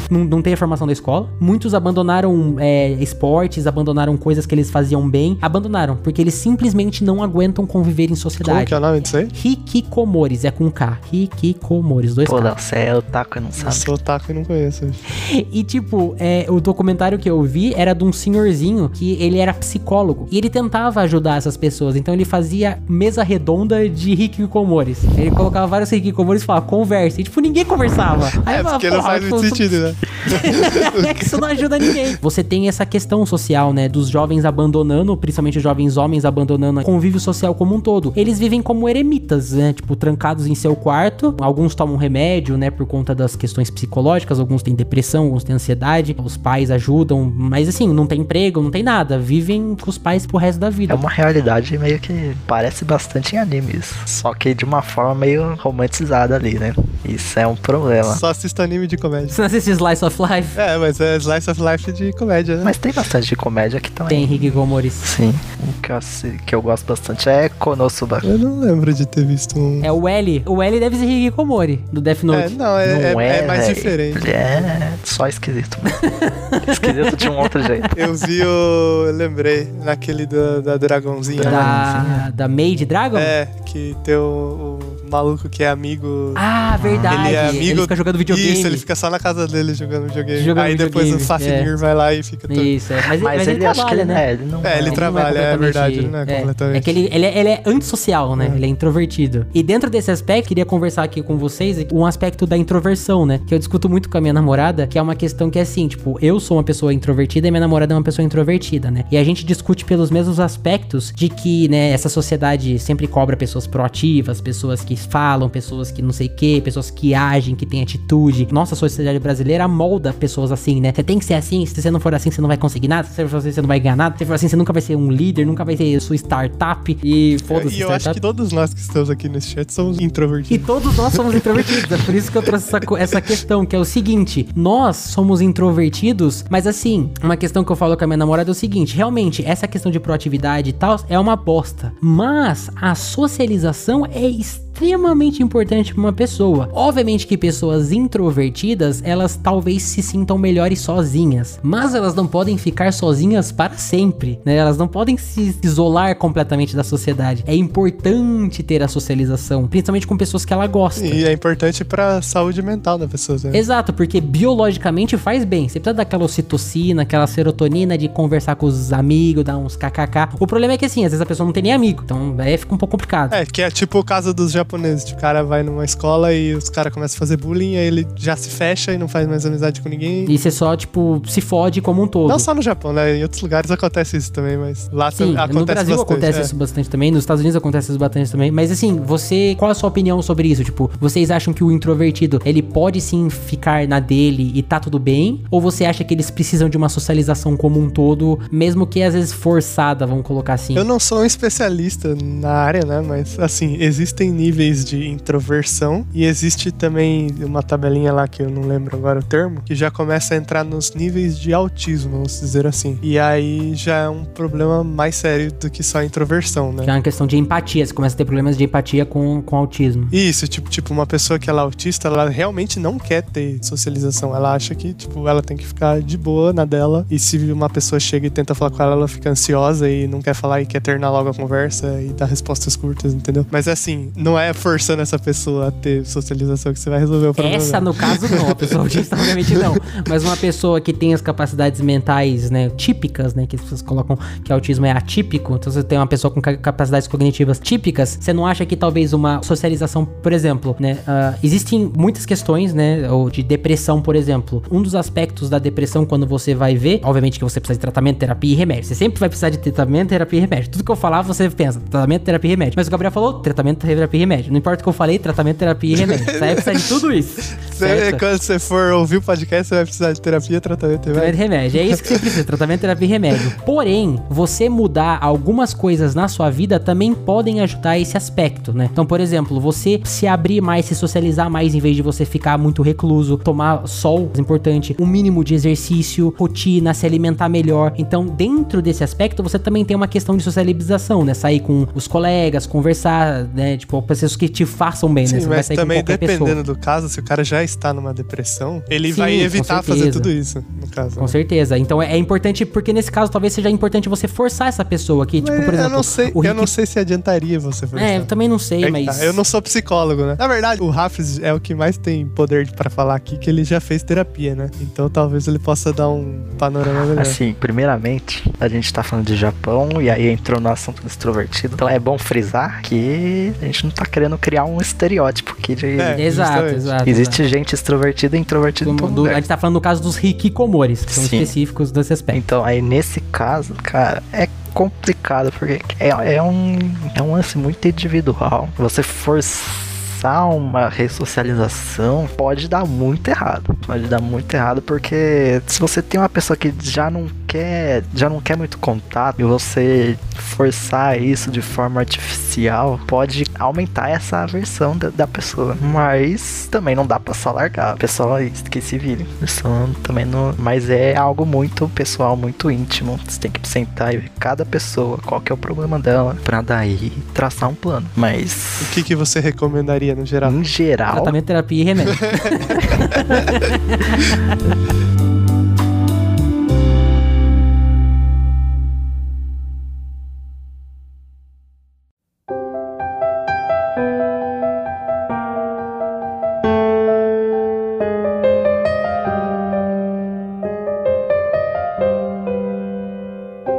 não, não tem a formação da escola. Muitos abandonaram é, esportes, abandonaram coisas que eles faziam bem. Abandonaram, porque eles simplesmente não aguentam conviver em Como sociedade. que é o nome disso aí? Hikikomores, é com K. Hikikomores, dois Pô, K. não, você é otaku e não Eu sabe. sou otaku e não conheço. E tipo, é, o documentário que eu vi era de um senhorzinho que ele era psicólogo. E ele tentava ajudar essas pessoas. Então ele fazia mesa redonda de hikikomores. Ele colocava vários hikikomores e falava, conversa. E tipo, ninguém conversava. Aí É, eu falava, porque não "Porra, faz muito tu- sentido, né? *laughs* é que isso não ajuda ninguém. Você tem essa questão social, né? Dos jovens abandonando, principalmente os jovens homens abandonando o convívio social como um todo. Eles vivem como eremitas, né? Tipo, trancados em seu quarto. Alguns tomam remédio, né? Por conta das questões psicológicas. Alguns têm depressão, alguns têm ansiedade. Os pais ajudam. Mas assim, não tem emprego, não tem nada. Vivem com os pais pro resto da vida. É uma realidade meio que parece bastante em animes. Só que de uma forma meio romantizada ali, né? Isso é um problema. Só assisto anime de comédia. Você não assiste Slice of Life? É, mas é Slice of Life de comédia, né? Mas tem bastante de comédia aqui também. Tem Hikikomores. Sim. Um que eu, assi- que eu gosto bastante é Konosuba. Eu não lembro de ter visto um. É o L. O L deve ser Hikikomori, do Death É, Note. não, é, Não é- é mais véi. diferente. É só esquisito. *laughs* esquisito de um outro jeito. Eu vi o. Eu lembrei, naquele da, da dragãozinha. né? Da, da Maid Dragon? É, que tem o, o maluco que é amigo. Ah, verdade. ele é amigo. fica jogando videogame. Isso, ele fica só na casa dele jogando videogame. Jogando Aí depois videogame, o Fafnir vai lá e fica todo. Isso, é. Mas, Mas, mas ele, que trabalha, ele, né? é, ele não É, ele Ele não trabalha, é verdade, ele não é completamente. É que ele, ele, é, ele é antissocial, né? Ele é introvertido. E dentro desse aspecto, queria conversar aqui com vocês um aspecto da introversão, né? Que eu discuto muito com a minha namorada, que é uma questão que é assim, tipo, eu sou uma pessoa introvertida e minha namorada é uma pessoa introvertida, né? E a gente discute pelos mesmos aspectos de que, né, essa sociedade sempre cobra pessoas proativas, pessoas que falam, pessoas que não sei o quê, pessoas que agem, que têm atitude. Nossa sociedade brasileira molda pessoas assim, né? Você tem que ser assim, se você não for assim, você não vai conseguir nada, se você for assim, você não vai ganhar nada, se você for assim, você nunca vai ser um líder, nunca vai ter sua startup e foda-se E eu acho startup. que todos nós que estamos aqui nesse chat somos E introvertidos. todos nós somos introvertidos. É por isso que eu trouxe essa, essa questão, que é o seguinte: nós somos introvertidos, mas assim, uma questão que eu falo com a minha namorada é o seguinte: realmente, essa questão de proatividade e tal é uma bosta. Mas a socialização é extremamente importante para uma pessoa. Obviamente que pessoas introvertidas, elas talvez se sintam melhores sozinhas, mas elas não podem ficar sozinhas para sempre, né? Elas não podem se isolar completamente da sociedade. É importante ter a socialização, principalmente com pessoas que ela gosta. E é importante pra saúde mental da pessoa. Né? Exato, porque biologicamente faz bem. Você precisa daquela ocitocina, aquela serotonina de conversar com os amigos, dar uns kkk. O problema é que assim, às vezes a pessoa não tem nem amigo, então aí fica um pouco complicado. É, que é tipo o caso dos japoneses. O cara vai numa escola e os caras começam a fazer bullying, aí ele já se fecha e não faz mais amizade com ninguém. E você só, tipo, se fode como um todo. Não só no Japão, né? Em outros lugares acontece isso também, mas lá Sim, acontece no Brasil bastante. acontece é. isso bastante também, nos Estados Unidos acontece isso bastante também. Mas assim, você, qual a sua opinião sobre isso? Tipo, vocês acham que o introvertido, ele pode sim ficar na dele e tá tudo bem? Ou você acha que eles precisam de uma socialização como um todo, mesmo que às vezes forçada, vamos colocar assim? Eu não sou um especialista na área, né? Mas, assim, existem níveis de introversão e existe também uma tabelinha lá que eu não lembro agora o termo, que já começa a entrar nos níveis de autismo, vamos dizer assim. E aí já é um problema mais sério do que só introversão, né? Que é uma questão de empatia, você começa a ter problemas de empatia com, com autismo. Isso, tipo, tipo, uma pessoa que ela é autista, ela realmente não quer ter socialização. Ela acha que, tipo, ela tem que ficar de boa na dela. E se uma pessoa chega e tenta falar com ela, ela fica ansiosa e não quer falar e quer terminar logo a conversa e dar respostas curtas, entendeu? Mas assim, não é forçando essa pessoa a ter socialização que você vai resolver o problema. Essa, no caso, não. A pessoa *laughs* autista, obviamente, não. Mas uma pessoa que tem as capacidades mentais, né, típicas, né, que as pessoas colocam que autismo é atípico, então você tem uma pessoa com ca- capacidades cognitivas típicas, você não acha que talvez uma socialização, por exemplo, né, ah, existem muitas questões, né, ou de depressão, por exemplo. Um dos aspectos da depressão, quando você vai ver, obviamente que você precisa de tratamento, terapia e remédio. Você sempre vai precisar de tratamento, terapia e remédio. Tudo que eu falar, você pensa, tratamento, terapia e remédio. Mas o Gabriel falou, tratamento, terapia e remédio. Não importa o que eu falei, tratamento, terapia e remédio. Você vai precisar de tudo isso. *laughs* Você- quando você for ouvir o podcast, você vai precisar de terapia, tratamento e Tratamento e remédio. É isso que você precisa, tratamento, terapia e remédio. Porém, você mudar algumas coisas na sua vida também podem ajudar esse aspecto, né? Então, por exemplo, você se abrir mais, se socializar mais em vez de você ficar muito recluso, tomar sol, é importante, um mínimo de exercício, rotina, se alimentar melhor. Então, dentro desse aspecto, você também tem uma questão de socialização, né? Sair com os colegas, conversar, né? Tipo, pessoas que te façam bem, né? Sim, Você não vai mas também dependendo pessoa. do caso, se o cara já está numa depressão, ele Sim, vai evitar fazer tudo isso, no caso. Com certeza. Então é, é importante, porque nesse caso talvez seja importante você forçar essa pessoa aqui. Tipo, por exemplo, eu não sei, o eu Rick- não sei se adiantaria você forçar. É, eu também não sei, É mas. tá, Eu não sou psicólogo, né? Na verdade, o Rafis é o que mais tem poder pra falar aqui, que ele já fez terapia, né? Então talvez ele possa dar um panorama melhor. Assim, primeiramente, a gente tá falando de Japão e aí entrou no assunto do extrovertido. Então é bom frisar que a gente não tá querendo criar um estereótipo aqui de. É, Exato, exato. Existe gente extrovertida e introvertida em exato. todo Do- do- a gente tá falando no caso dos hikikomores, que são Sim. específicos desse aspecto. Então, aí nesse caso, cara, é complicado, porque é, é um, é um lance muito individual. Você forçar uma ressocialização pode dar muito errado. Pode dar muito errado, porque se você tem uma pessoa que já não quer, já não quer muito contato, e você forçar isso de forma artificial, pode aumentar essa aversão da, da pessoa. Mas também não dá pra só largar. A pessoa que se vire. Isso também não. Mas é algo muito pessoal, muito íntimo. Você tem que sentar e ver cada pessoa, qual que é o problema dela, pra daí traçar um plano. Mas. O que, que você recomendaria no geral? Em geral, Tratamento, terapia e remédio. *laughs*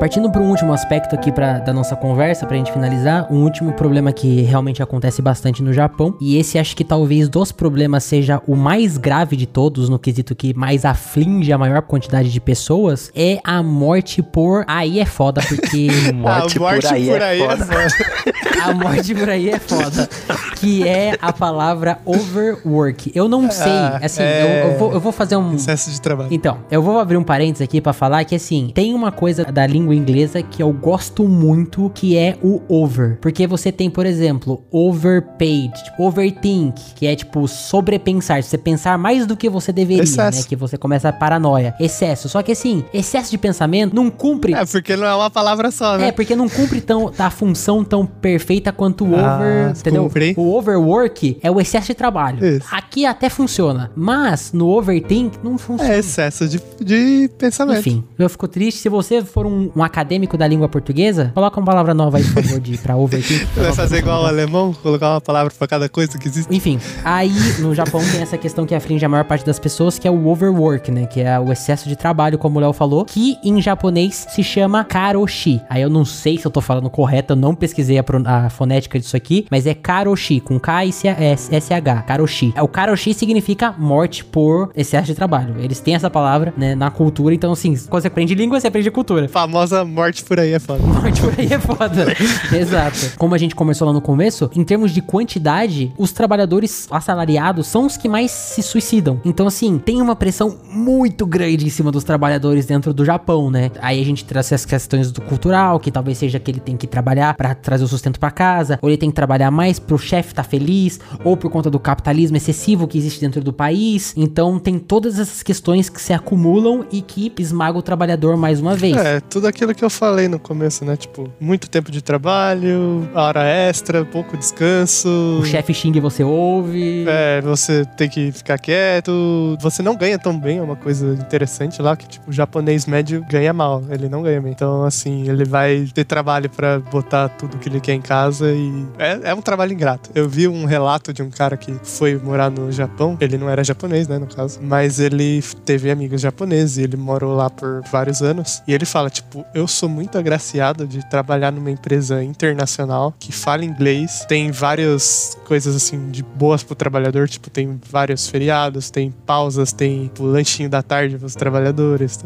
Partindo para um último aspecto aqui pra, da nossa conversa, pra gente finalizar, um último problema que realmente acontece bastante no Japão, e esse acho que talvez dos problemas seja o mais grave de todos, no quesito que mais aflige a maior quantidade de pessoas, é a morte por. Aí é foda, porque. *laughs* morte, por aí é foda. *laughs* a morte por aí é foda. Que é a palavra overwork. Eu não sei, Ah, assim, é. eu, eu vou, eu vou fazer um. Excesso de trabalho. Então, eu vou abrir um parênteses aqui pra falar que assim, tem uma coisa da língua inglesa que eu gosto muito, que é o over. Porque você tem, por exemplo, overpaid, tipo, overthink, que é tipo sobrepensar, você pensar mais do que você deveria, Excesso. né? Que você começa a paranoia. Excesso. Só que assim, excesso de pensamento não cumpre É, porque não é uma palavra só, né? é, porque não cumpre tão, a função tão perfeita quanto o Ah, over, entendeu? cumpre, hein? O overwork é o excesso de trabalho. Isso. Aqui até funciona, mas no overthink não funciona. É excesso de, de pensamento. Enfim, eu fico triste. Se você for um, um acadêmico da língua portuguesa, coloca uma palavra nova aí, por favor, de, pra overthink. *laughs* Vai fazer igual o alemão, colocar uma palavra pra cada coisa que existe. Enfim, aí no Japão tem essa questão que aflige a maior parte das pessoas, que é o overwork, né? Que é o excesso de trabalho, como o Léo falou, que em japonês se chama karoshi. Aí eu não sei se eu tô falando correto, eu não pesquisei a, pro- a fonética disso aqui, mas é karoshi, com K e C- S- SH, karoshi. O karoshi significa morte por excesso de trabalho. Eles têm essa palavra, né, na cultura, então assim, quando você aprende língua, você aprende cultura. Famosa morte por aí é foda. *laughs* Morte por aí é foda. *laughs* Exato. Como a gente começou lá no começo, em termos de quantidade, os trabalhadores assalariados são os que mais se suicidam. Então, assim, tem uma pressão muito grande em cima dos trabalhadores dentro do Japão, né? Aí a gente traz as questões do cultural, que talvez seja que ele tem que trabalhar pra trazer o sustento pra casa, ou ele tem que trabalhar mais pro chefe tá feliz, ou por conta do capitalismo excessivo que existe dentro do país. Então, tem todas essas questões que se acumulam e que esmagam o trabalhador mais uma vez. É, tudo aquilo que eu falei no começo, né? Tipo, muito tempo de trabalho, hora extra, pouco descanso. O chefe xinga e você ouve. É, você tem que ficar quieto. Você não ganha tão bem, é uma coisa interessante lá, que tipo, o japonês médio ganha mal, ele não ganha bem. Então, assim, ele vai ter trabalho pra botar tudo que ele quer em casa e é, é um trabalho ingrato. Eu vi um relato de um cara que foi morar no Japão, ele não era japonês, né, no caso, mas ele teve amigos japoneses e ele morou lá por vários anos. E ele fala, tipo, eu sou muito agraciado de trabalhar numa empresa internacional que fala inglês, tem várias coisas assim de boas pro trabalhador, tipo, tem vários feriados, tem pausas, tem o lanchinho da tarde pros trabalhadores.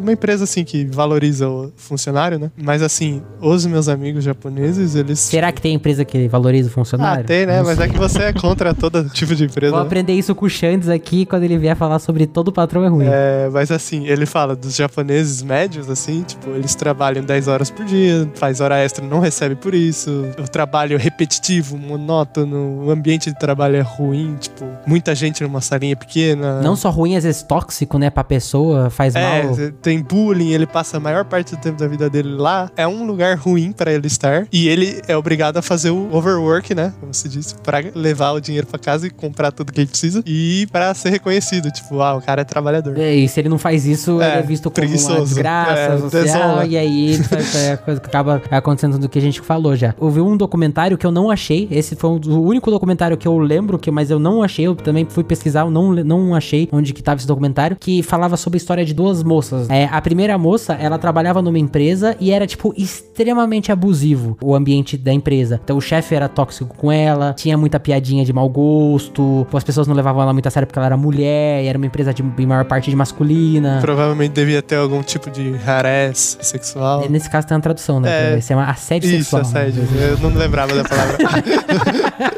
Uma empresa assim que valoriza o funcionário, né? Mas assim, os meus amigos japoneses, eles Será que tem empresa que valoriza o ah, funcionário? tem, né? Não Mas sei. é que você é contra todo *laughs* tipo de empresa. Vou né? aprender isso com o Xandes aqui quando ele vier falar sobre todo patrão é ruim. É, mas assim, ele fala dos japoneses médios, assim, tipo, eles trabalham 10 horas por dia, faz hora extra, não recebe por isso. O trabalho é repetitivo, monótono, o ambiente de trabalho é ruim, tipo, muita gente numa salinha pequena. Não só ruim, às vezes tóxico, né, pra pessoa, faz É, mal. tem bullying, ele passa a maior parte do tempo da vida dele lá. É um lugar ruim pra ele estar. E ele é obrigado a fazer o overwork, né? Como se disse, pra levar o dinheiro pra casa e comprar tudo que ele precisa. E pra ser reconhecido. Tipo, ah, o cara é trabalhador. É, E se ele não faz isso, É, ele é visto como uma desgraça É, social, desonra. e aí *laughs* é a coisa que acaba acontecendo do que a gente falou já. Houve um documentário que eu não achei, esse foi um o único documentário que eu lembro, que, mas eu não achei, eu também fui pesquisar, eu não, não achei onde que tava esse documentário, que falava sobre a história de duas moças. É, a primeira moça, ela trabalhava numa empresa e era, tipo, extremamente abusivo o ambiente da empresa. Então o chefe era tóxico com ela, tinha muita piadinha de mau gosto, as pessoas não levavam ela muito a sério porque ela era mulher, e era uma empresa de, em maior parte de masculina. Provavelmente devia ter algum tipo de harass sexual. Nesse caso tem uma tradução, né? É. Esse é uma assédio Isso, sexual. né? assédio. Eu não lembrava da palavra. *laughs*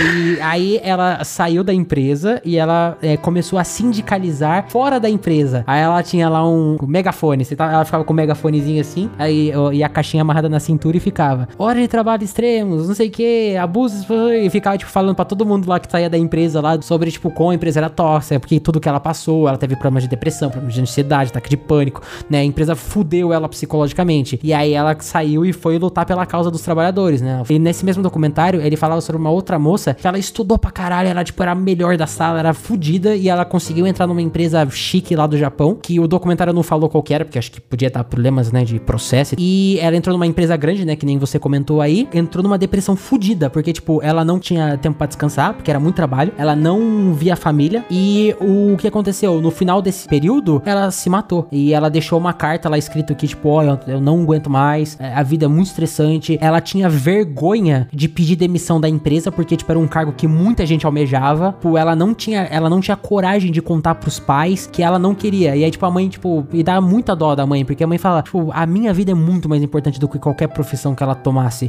E aí ela saiu da empresa e ela é, começou a sindicalizar fora da empresa. Aí ela tinha lá um megafone. Tá- ela ficava com um megafonezinho assim, aí, e a caixinha amarrada na cintura e ficava. Hora de trabalho extremos, não sei o que, abusos. E ficava, tipo, falando pra todo mundo lá que saía da empresa lá sobre, tipo, como a empresa era tóxica, porque tudo que ela passou, ela teve problemas de depressão, problemas de ansiedade, ataque de pânico, né? A empresa fudeu ela psicologicamente. E aí ela saiu e foi lutar pela causa dos trabalhadores, né? E nesse mesmo documentário, ele falava sobre uma outra moça que ela estudou pra caralho, ela, tipo, era a melhor da sala, era fudida, e ela conseguiu entrar numa empresa chique lá do Japão, que o documentário não falou qual era, porque acho que podia dar problemas, né, de processo. E ela entrou numa empresa grande, né, que nem você comentou aí, entrou numa depressão fudida, porque, tipo, ela não tinha tempo pra descansar, porque era muito trabalho, ela não via a família, e o que aconteceu? No final desse período, ela se matou, e ela deixou uma carta lá escrito que, tipo, olha, eu não aguento mais, é, a vida é muito estressante, ela tinha vergonha de pedir demissão da empresa, porque, tipo, era um cargo que muita gente almejava, tipo, ela não tinha, ela não tinha coragem de contar pros pais que ela não queria, e aí, tipo, a mãe, tipo, e dá muita dó da mãe, porque a mãe fala, tipo, a minha vida é muito mais importante do que qualquer profissão que ela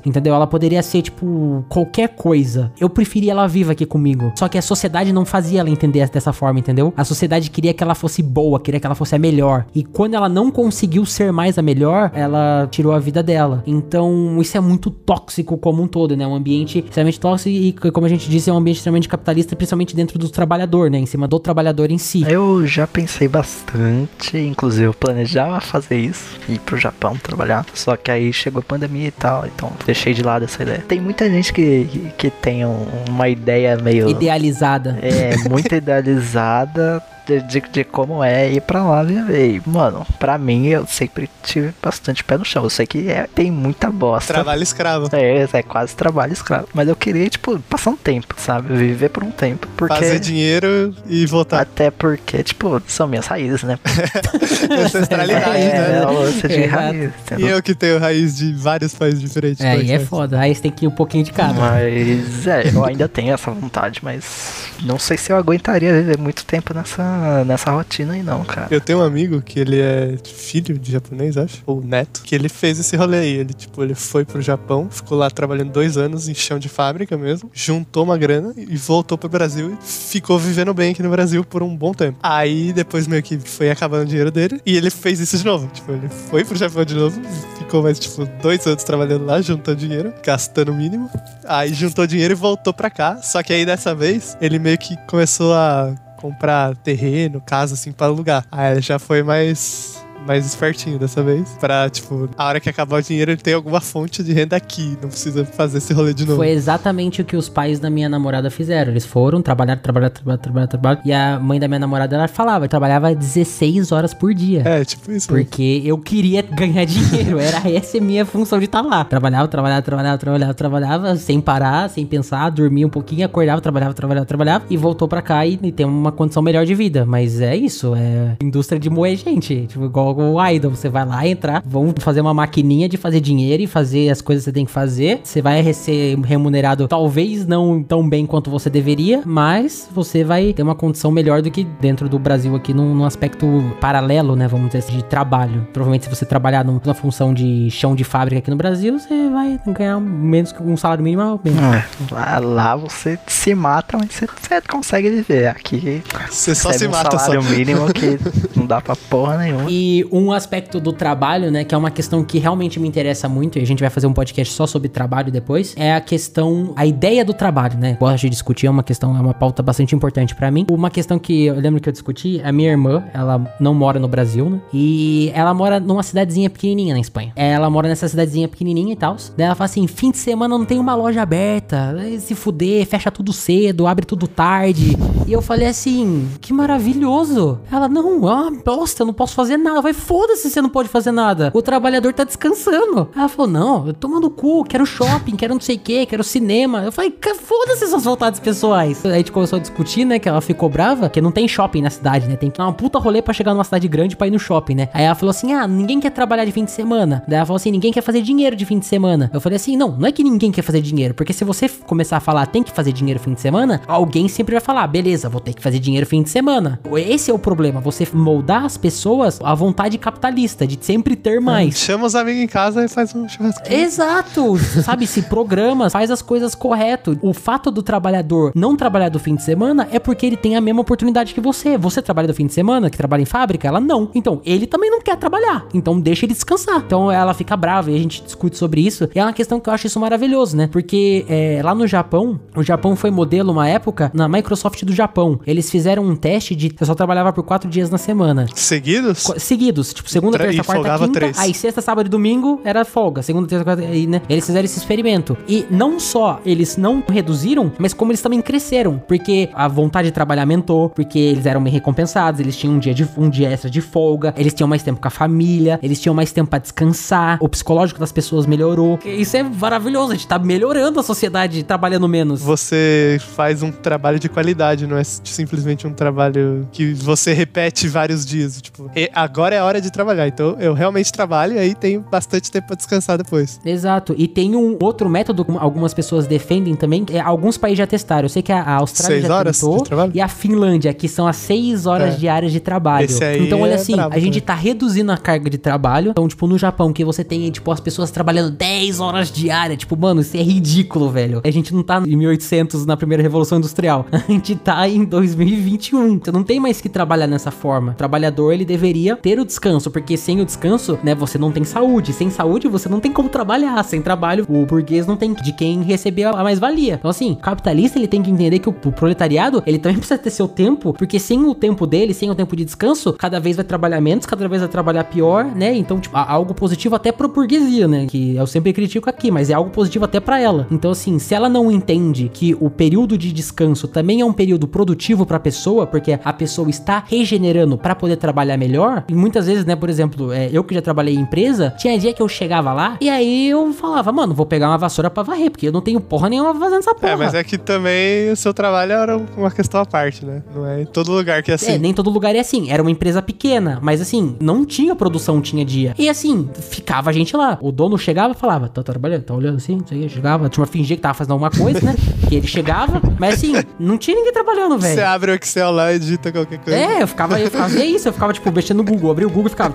entendeu? Ela poderia ser, tipo, qualquer coisa. Eu preferia ela viva aqui comigo. Só que a sociedade não fazia ela entender dessa forma, entendeu? A sociedade queria que ela fosse boa, queria que ela fosse a melhor. E quando ela não conseguiu ser mais a melhor, ela tirou a vida dela. Então, isso é muito tóxico como um todo, né? Um ambiente extremamente tóxico e, como a gente disse, é um ambiente extremamente capitalista, principalmente dentro do trabalhador, né? Em cima do trabalhador em si. Eu já pensei bastante, inclusive eu planejava fazer isso, ir pro Japão trabalhar, só que aí chegou a pandemia e tal, então deixei de lado essa ideia. Tem muita gente que que, que tem um- uma ideia meio. Idealizada. É, muito idealizada de, de, de como é ir pra lá viver. E, mano, pra mim, eu sempre tive bastante pé no chão. Eu sei que é, tem muita bosta. Trabalho escravo. É, é quase trabalho escravo. Mas eu queria, tipo, passar um tempo, sabe? Viver por um tempo. Porque. Fazer dinheiro e voltar. Até porque, tipo, são minhas raízes, né? *laughs* Ancestralidade, é, né? é lance de Exato. raiz. E eu que tenho raiz de vários países diferentes. É, que é foda. Aí você tem que ir um pouquinho de cada. Mas é, eu ainda tenho essa vontade, mas não sei se eu aguentaria viver muito tempo nessa, nessa rotina aí não, cara. Eu tenho um amigo que ele é filho de japonês, acho, ou neto, que ele fez esse rolê aí. Ele, tipo, ele foi pro Japão, ficou lá trabalhando dois anos em chão de fábrica mesmo, juntou uma grana e voltou pro Brasil e ficou vivendo bem aqui no Brasil por um bom tempo. Aí depois meio que foi acabando o dinheiro dele e ele fez isso de novo. Tipo, ele foi pro Japão de novo, ficou mais, tipo, dois anos trabalhando lá, juntando dinheiro, gastando o mínimo. Aí juntou dinheiro e voltou pra cá. Só que aí dessa vez ele meio que começou a comprar terreno, casa, assim, pra alugar. Aí ele já foi mais. Mais espertinho dessa vez. Pra, tipo, a hora que acabar o dinheiro, ele tem alguma fonte de renda aqui. Não precisa fazer esse rolê de novo. Foi exatamente o que os pais da minha namorada fizeram. Eles foram, trabalharam, trabalharam, trabalharam, trabalharam, trabalharam. E a mãe da minha namorada, ela falava, trabalhava 16 horas por dia. É, tipo isso. Porque eu queria ganhar *laughs* dinheiro. Era essa a minha função de estar lá. Trabalhava, trabalhava, trabalhava, trabalhava, trabalhava, sem parar, sem pensar, dormia um pouquinho, acordava, trabalhava, trabalhava, trabalhava e voltou pra cá e, e tem uma condição melhor de vida. Mas é isso, é indústria de moer gente. Tipo, igual o Idol. Você vai lá entrar, vão fazer uma maquininha de fazer dinheiro e fazer as coisas que você tem que fazer. Você vai ser remunerado, talvez não tão bem quanto você deveria, mas você vai ter uma condição melhor do que dentro do Brasil aqui num, num aspecto paralelo, né? Vamos dizer assim, de trabalho. Provavelmente se você trabalhar num- numa função de chão de fábrica aqui no Brasil, você vai ganhar menos que um salário mínimo. menos. É, lá, lá você se mata, mas você, você consegue viver. Aqui Você só se um mata só. salário mínimo que *laughs* não dá pra porra nenhuma. E um aspecto do trabalho, né, que é uma questão que realmente me interessa muito, e a gente vai fazer um podcast só sobre trabalho depois, é a questão, a ideia do trabalho, né? Gosto de discutir, é uma questão, é uma pauta bastante importante pra mim. Uma questão que eu lembro que eu discuti, a minha irmã, ela não mora no Brasil, né? E ela mora numa cidadezinha pequenininha na Espanha. Ela mora nessa cidadezinha pequenininha e tal. Daí ela fala assim: fim de semana não tem uma loja aberta, se fuder, fecha tudo cedo, abre tudo tarde. E eu falei assim: que maravilhoso. Ela, não, é uma bosta, eu não posso fazer nada. Vai, foda-se, você não pode fazer nada. O trabalhador tá descansando. Ela falou: não, eu tô tomando cu, quero shopping, quero não sei o que, quero cinema. Eu falei: "Ca- foda-se suas vontades pessoais. Aí a gente começou a discutir, né, que ela ficou brava, que não tem shopping na cidade, né? Tem que dar uma puta rolê pra chegar numa cidade grande pra ir no shopping, né? Aí ela falou assim: ah, ninguém quer trabalhar de fim de semana. Daí ela falou assim: ninguém quer fazer dinheiro de fim de semana. Eu falei assim: não, não é que ninguém quer fazer dinheiro, porque se você começar a falar tem que fazer dinheiro fim de semana, alguém sempre vai falar: beleza, vou ter que fazer dinheiro fim de semana. Esse é o problema, você moldar as pessoas à vontade capitalista, de sempre ter mais. Chama os amigos em casa e faz um churrasco. Exato! *laughs* Sabe, se programa, faz as coisas correto. O fato do trabalhador não trabalhar do fim de semana é porque ele tem a mesma oportunidade que você. Você trabalha do fim de semana, que trabalha em fábrica, ela não. Então, ele também não quer trabalhar. Então, deixa ele descansar. Então, ela fica brava e a gente discute sobre isso. E é uma questão que eu acho isso maravilhoso, né? Porque é, lá no Japão, o Japão foi modelo uma época na Microsoft do Japão. Eles fizeram um teste de. Eu só trabalhava por quatro dias na semana. Seguidos? Co- seguidos, tipo, segunda, terça, e quarta, quinta, três. aí sexta, sábado e domingo era folga, segunda, terça, quarta, aí, né? Eles fizeram esse experimento. E não só eles não reduziram, mas como eles também cresceram, porque a vontade de trabalhar aumentou, porque eles eram bem recompensados, eles tinham um dia de um dia extra de folga, eles tinham mais tempo com a família, eles tinham mais tempo pra descansar, o psicológico das pessoas melhorou. Isso é maravilhoso, a gente tá melhorando a sociedade trabalhando menos. Você faz um trabalho de qualidade, não é simplesmente um trabalho que você repete vários dias. Tipo, "E agora é a hora de trabalhar. Então eu realmente trabalho e aí tenho bastante tempo pra descansar depois. Exato. E tem um outro método que algumas pessoas defendem também. É, alguns países já testaram. Eu sei que a, Austrália Seis já horas tentou. de trabalho? E a Finlândia, que são as seis horas É. diárias de trabalho. Então, olha é assim, a gente tá reduzindo a carga de trabalho. Então, tipo, no Japão, que você tem, tipo, as pessoas trabalhando 10 horas diárias. Tipo, mano, isso é ridículo, velho. A gente não tá em 1800 na primeira revolução industrial. *laughs* A gente tá em 2021. Você não tem mais que trabalhar nessa forma. O trabalhador, ele deveria ter o o descanso, porque sem o descanso, né, você não tem saúde. Sem saúde, você não tem como trabalhar. Sem trabalho, o burguês não tem de quem receber a mais-valia. Então, assim, o capitalista, ele tem que entender que o, proletariado, ele também precisa ter seu tempo, porque sem o tempo dele, sem o tempo de descanso, cada vez vai trabalhar menos, cada vez vai trabalhar pior, né? Então, tipo, algo positivo até pro burguesia, né? Que eu sempre critico aqui, mas é algo positivo até para ela. Então, assim, se ela não entende que o período de descanso também é um período produtivo para a pessoa, porque a pessoa está regenerando para poder trabalhar melhor, e muitas vezes, né, por exemplo, é, eu que já trabalhei em empresa, tinha dia que eu chegava lá e aí eu falava, mano, vou pegar uma vassoura para varrer, porque eu não tenho porra nenhuma fazendo essa porra. É, mas é que também o seu trabalho era uma questão à parte, né? Não é em todo lugar que é assim. É, nem todo lugar é assim. Era uma empresa pequena, mas assim, não tinha produção, tinha dia. E assim, ficava a gente lá. O dono chegava e falava, tá trabalhando, tá olhando assim, não sei o que, chegava, tinha uma fingir que tava fazendo alguma coisa, né? *laughs* que ele chegava, mas assim, não tinha ninguém trabalhando, velho. Você abre o Excel lá e digita qualquer coisa. É, eu ficava, eu fazia isso, eu ficava, tipo, mexendo no Google, abria o Google e ficava.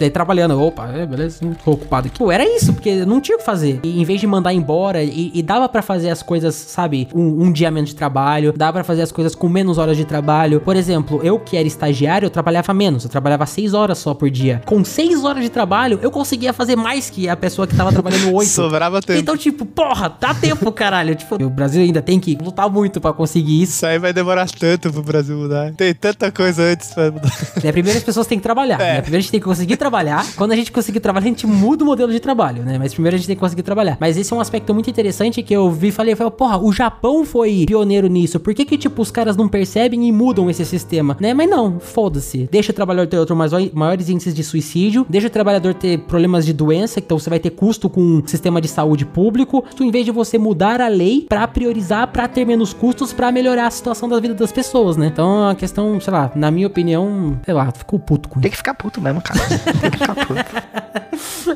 Daí trabalhando, opa, é, beleza, tô ocupado aqui. Pô, era isso, porque não tinha o que fazer. E em vez de mandar embora, e, e dava para fazer as coisas, sabe, um, um dia menos de trabalho, dava para fazer as coisas com menos horas de trabalho. Por exemplo, eu que era estagiário, eu trabalhava menos, eu trabalhava seis horas só por dia. Com seis horas de trabalho, eu conseguia fazer mais que a pessoa que tava trabalhando *laughs* oito. Sobrava tempo. Então, tipo, porra, dá tempo, caralho. Tipo, o Brasil ainda tem que lutar muito para conseguir isso. Isso aí vai demorar tanto pro Brasil mudar. Tem tanta coisa antes pra mudar. Né, primeiro as pessoas têm que trabalhar. É. Né? Primeiro a gente tem que conseguir trabalhar. Quando a gente conseguir trabalhar, a gente muda o modelo de trabalho, né? Mas primeiro a gente tem que conseguir trabalhar. Mas esse é um aspecto muito interessante que eu vi e falei, eu falei, porra, o Japão foi pioneiro nisso. Por que que, tipo, os caras não percebem e mudam esse sistema, né? Mas não, foda-se. Deixa o trabalhador ter outro mais, maiores índices de suicídio, deixa o trabalhador ter problemas de doença, então você vai ter custo com um sistema de saúde público, em vez de você mudar a lei pra priorizar, pra ter menos custos, pra melhorar a situação da vida das pessoas, né? Então, a questão, sei lá, na minha opinião, sei lá, ficou puto com Tem isso. que ficar puto mesmo, cara. Tem que ficar puto. *laughs*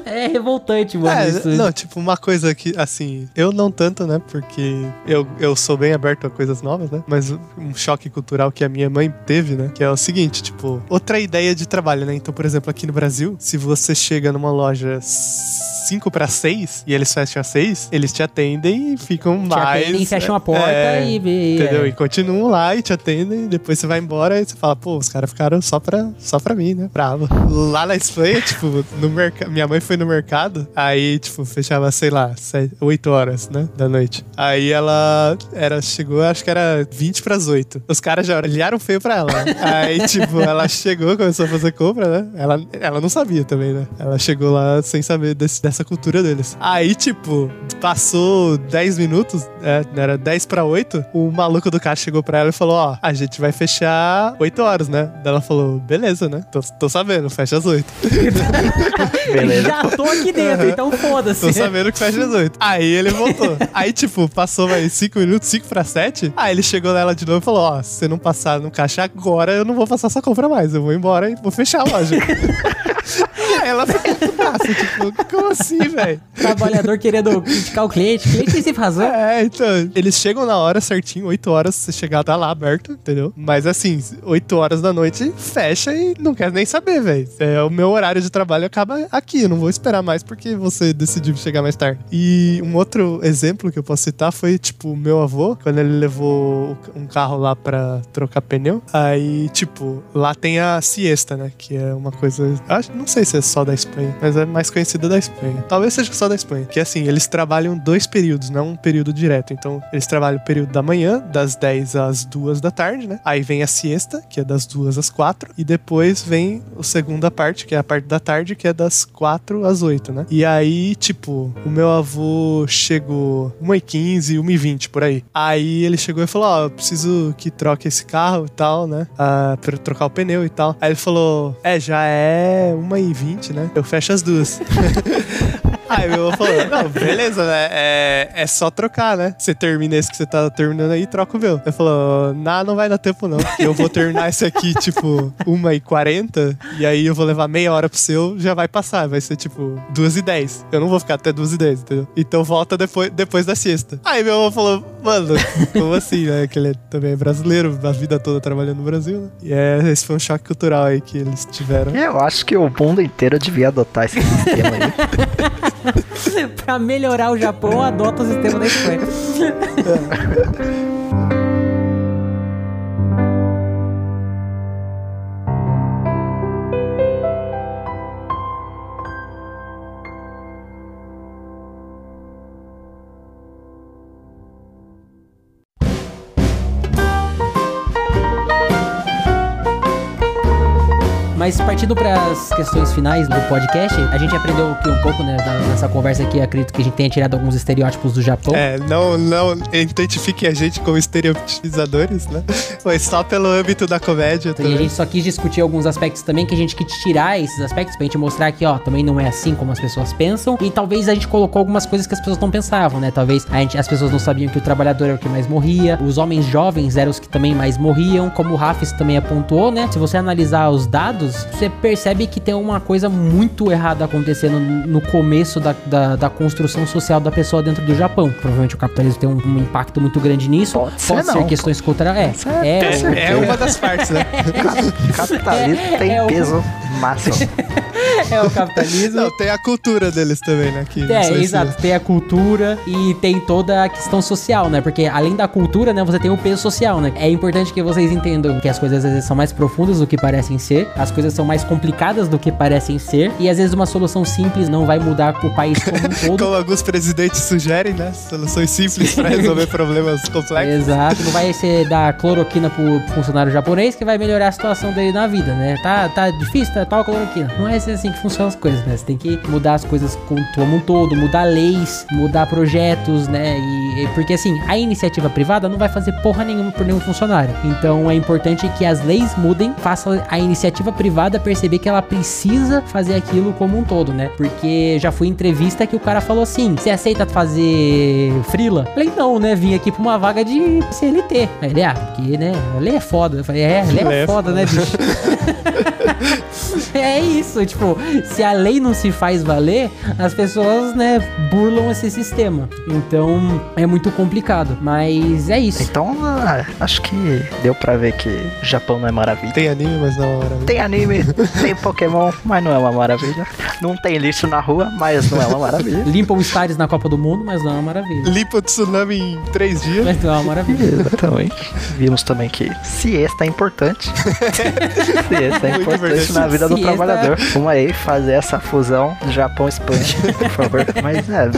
É revoltante, mano, É, isso. não, tipo, uma coisa que, assim, eu não tanto, né? Porque eu, eu sou bem aberto a coisas novas, né? Mas um choque cultural que a minha mãe teve, né? Que é o seguinte, tipo, outra ideia de trabalho, né? Então, por exemplo, aqui no Brasil, se você chega numa loja 5 para 6 e eles fecham às 6, eles te atendem e ficam Te mais. atendem, fecham a porta é, e... e Entendeu? é. E continuam lá e te atendem, depois você vai embora e você fala, pô, os caras ficaram só pra, só pra mim, né? Bravo. Lá na Espanha, tipo, no mercado. Minha mãe foi no mercado, aí, tipo, fechava, sei lá, 8 horas, né? Da noite. Aí ela era, chegou, acho que era 20 pras 8. Os caras já olharam feio pra ela. né? Aí, tipo, ela chegou, começou a fazer compra, né? Ela, ela não sabia também, né? Ela chegou lá sem saber desse- dessa cultura deles. Aí, tipo, passou 10 minutos, é, era 10 pra 8, o maluco do caixa chegou pra ela e falou: Ó, a gente vai fechar 8 horas, né? Daí ela falou: Beleza, né? Tô, tô sabendo, fecha às 8. *laughs* Beleza. Já tô aqui dentro, então foda-se. Tô sabendo que fecha às 8. Aí ele voltou. Aí, tipo, passou mais 5 minutos, 5 pra 7. Aí ele chegou nela de novo e falou: Ó, se você não passar no caixa agora, eu não vou passar essa compra mais. Eu vou embora e vou fechar a loja. *laughs* Aí ela ficou putaça, tipo, como assim, velho? Trabalhador querendo criticar o cliente. O cliente tem sempre razão. É, então, eles chegam na hora certinho, 8 horas, você chegar, tá lá aberto, entendeu? Mas assim, 8 horas da noite, fecha e não quer nem saber, velho. É, o meu horário de trabalho acaba aqui, eu não vou esperar mais porque você decidiu chegar mais tarde. E um outro exemplo que eu posso citar foi, tipo, meu avô, quando ele levou um carro lá pra trocar pneu, aí, tipo, lá tem a siesta, né? Que é uma coisa. Acho, não sei se é só da Espanha, mas é mais conhecida da Espanha. Talvez seja só da Espanha. Que assim, eles trabalham dois períodos, não um período direto. Então, eles trabalham o período da manhã, das 10 às 2 da tarde, né? Aí vem a siesta, que é das 2 às 4. E depois vem a segunda parte, que é a parte da tarde, que é das 4 às 8, né? E aí, tipo, o meu avô chegou 1h15, 1h20 por aí. Aí ele chegou e falou: Ó, eu preciso que troque esse carro e tal, né? Ah, pra trocar o pneu e tal. Aí ele falou: É, já é 1h20, né? Eu fecho as duas. *laughs* Aí meu avô falou: Não, beleza, né? É, é só trocar, né? Você termina esse que você tá terminando aí e troca o meu. Ele falou: Não, não vai dar tempo não. Eu vou terminar esse aqui, tipo, 1h40, e aí eu vou levar meia hora pro seu, já vai passar. Vai ser tipo 2h10. Eu não vou ficar até 2h10, entendeu? Então volta depois, depois da siesta. Aí meu avô falou: Mano, como assim, né? Que ele é- também é brasileiro, a vida toda trabalhando no Brasil, né? E é, esse foi um choque cultural aí que eles tiveram. Eu acho que o mundo inteiro devia adotar esse sistema aí. *laughs* *laughs* pra melhorar o Japão, adota o sistema da Espanha. *laughs* Mas partindo para as questões finais do podcast, a gente aprendeu aqui um pouco, né, nessa conversa aqui, acredito que a gente tenha tirado alguns estereótipos do Japão. É, não, não identifiquem a gente como estereotipizadores, né? Foi só pelo âmbito da comédia E a gente só quis discutir alguns aspectos também que a gente quis tirar esses aspectos pra gente mostrar que, ó, também não é assim como as pessoas pensam. E talvez a gente colocou algumas coisas que as pessoas não pensavam, né? Talvez a gente, as pessoas não sabiam que o trabalhador era o que mais morria, os homens jovens eram os que também mais morriam, como o Rafis também apontou, né? Se você analisar os dados, você percebe que tem uma coisa muito errada acontecendo no começo da, da, da construção social da pessoa dentro do Japão. Provavelmente o capitalismo tem um, um impacto muito grande nisso. Pode ser não, questões culturais. É, é- é, tem. É uma das partes, né? *laughs* Capitalismo tem É o- peso máximo. *laughs* é o capitalismo. Não, tem a cultura deles também, né? Que É, exato. Tem a cultura e tem toda a questão social, né? Porque além da cultura, né, você tem o peso social, né? É importante que vocês entendam que as coisas às vezes são mais profundas do que parecem ser, as coisas são mais complicadas do que parecem ser, e às vezes uma solução simples não vai mudar o país como um *laughs* todo. Como alguns presidentes sugerem, né? Soluções simples pra resolver problemas complexos. Exato, não vai ser dar cloroquina pro funcionário japonês que vai melhorar a situação dele na vida, né? Tá, tá difícil, tá tal cloroquina. Não é assim que funcionam as coisas, né? Você tem que mudar as coisas com- como um todo, mudar leis, mudar projetos, né? E, e- porque assim, a iniciativa privada não vai fazer porra nenhuma por nenhum funcionário. Então é importante que as leis mudem, faça a iniciativa privada perceber que ela precisa fazer aquilo como um todo, né? Porque já fui em entrevista que o cara falou assim: você aceita fazer frila? Eu Falei, não, né? Vim aqui pra uma vaga de CLT. Aí ele, ah, porque, né? Lei é foda. Eu falei, é, lei Lei é é foda, né, bicho? *laughs* é isso, tipo, se a lei não se faz valer, as pessoas, né, burlam esse sistema. Então, é muito complicado. Mas é isso. Então, ah, acho que deu pra ver que o Japão não é maravilha. Tem anime, mas não é maravilha. Tem anime, tem Pokémon, mas não é uma maravilha. Não tem lixo na rua, mas não é uma maravilha. Limpam stars na Copa do Mundo, mas não é uma maravilha. Limpa o tsunami em três dias. Mas não é uma maravilha. Exatamente. Vimos também que siesta é importante. *laughs* siesta é Muito importante importante. na vida do Siesta- trabalhador. Vamos aí fazer essa fusão Japão-Espanha, por favor. Mas é, mano.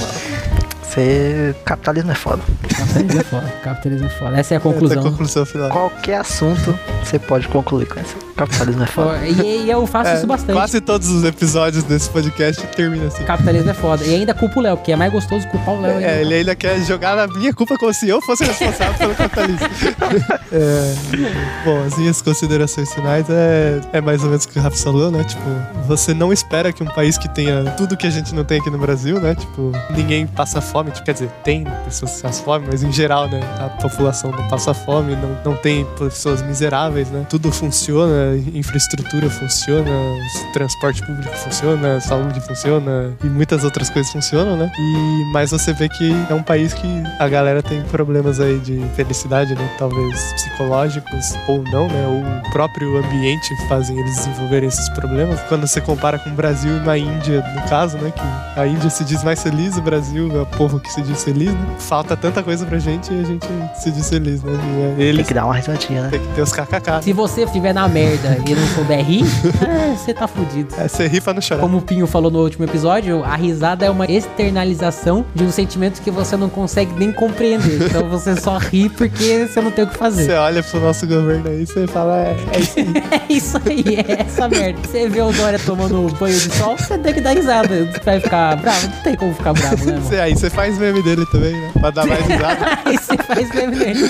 Você... Capitalismo é foda. Capitalismo é foda. Capitalismo é foda. Essa é a Essa é a conclusão. conclusão final. Qualquer assunto você pode concluir com isso. Capitalismo é foda. E, e eu faço É, isso bastante. quase todos os episódios desse podcast terminam assim. Capitalismo é foda. E ainda culpa o Léo, porque é mais gostoso culpar o Léo. ainda. É, ele ainda quer jogar na minha culpa como se eu fosse responsável pelo capitalismo. *laughs* É, bom, as minhas considerações finais é, é mais ou menos o que o Rafa falou, né? Tipo, você não espera que um país que tenha tudo que a gente não tem aqui no Brasil, né? Tipo, ninguém passa fome. Tipo, quer dizer, tem pessoas que passam fome, mas em geral, né? A população não passa fome, não, não tem pessoas miseráveis, né? Tudo funciona, infraestrutura funciona, transporte público funciona, saúde funciona e muitas outras coisas funcionam, né? E mas você vê que é um país que a galera tem problemas aí de felicidade, né? Talvez psicológicos ou não, né? Ou o próprio ambiente fazem eles desenvolverem esses problemas. Quando você compara com o Brasil e a Índia, no caso, né? Que a Índia se diz mais feliz, o Brasil é povo que se diz feliz, né? Falta tanta coisa pra gente e a gente se diz feliz, né? E é- Tem eles que dar uma risadinha, né? tem que ter os kkk. Se você estiver na merda e não souber rir, *laughs* é, você tá fudido. É, você ri pra não chorar. Como o Pinho falou no último episódio, a risada é uma externalização de um sentimento que você não consegue nem compreender. Então você só ri porque você não tem o que Você fazer. olha pro nosso governo aí e você fala, é, é isso aí. *laughs* É isso aí, é essa merda. Você vê o Dória tomando banho de sol, você tem que dar risada. Você vai ficar bravo? Não tem como ficar bravo, né, mano? Você, aí você faz meme dele também, né? Pra dar mais risada. *laughs* Aí você faz meme nele.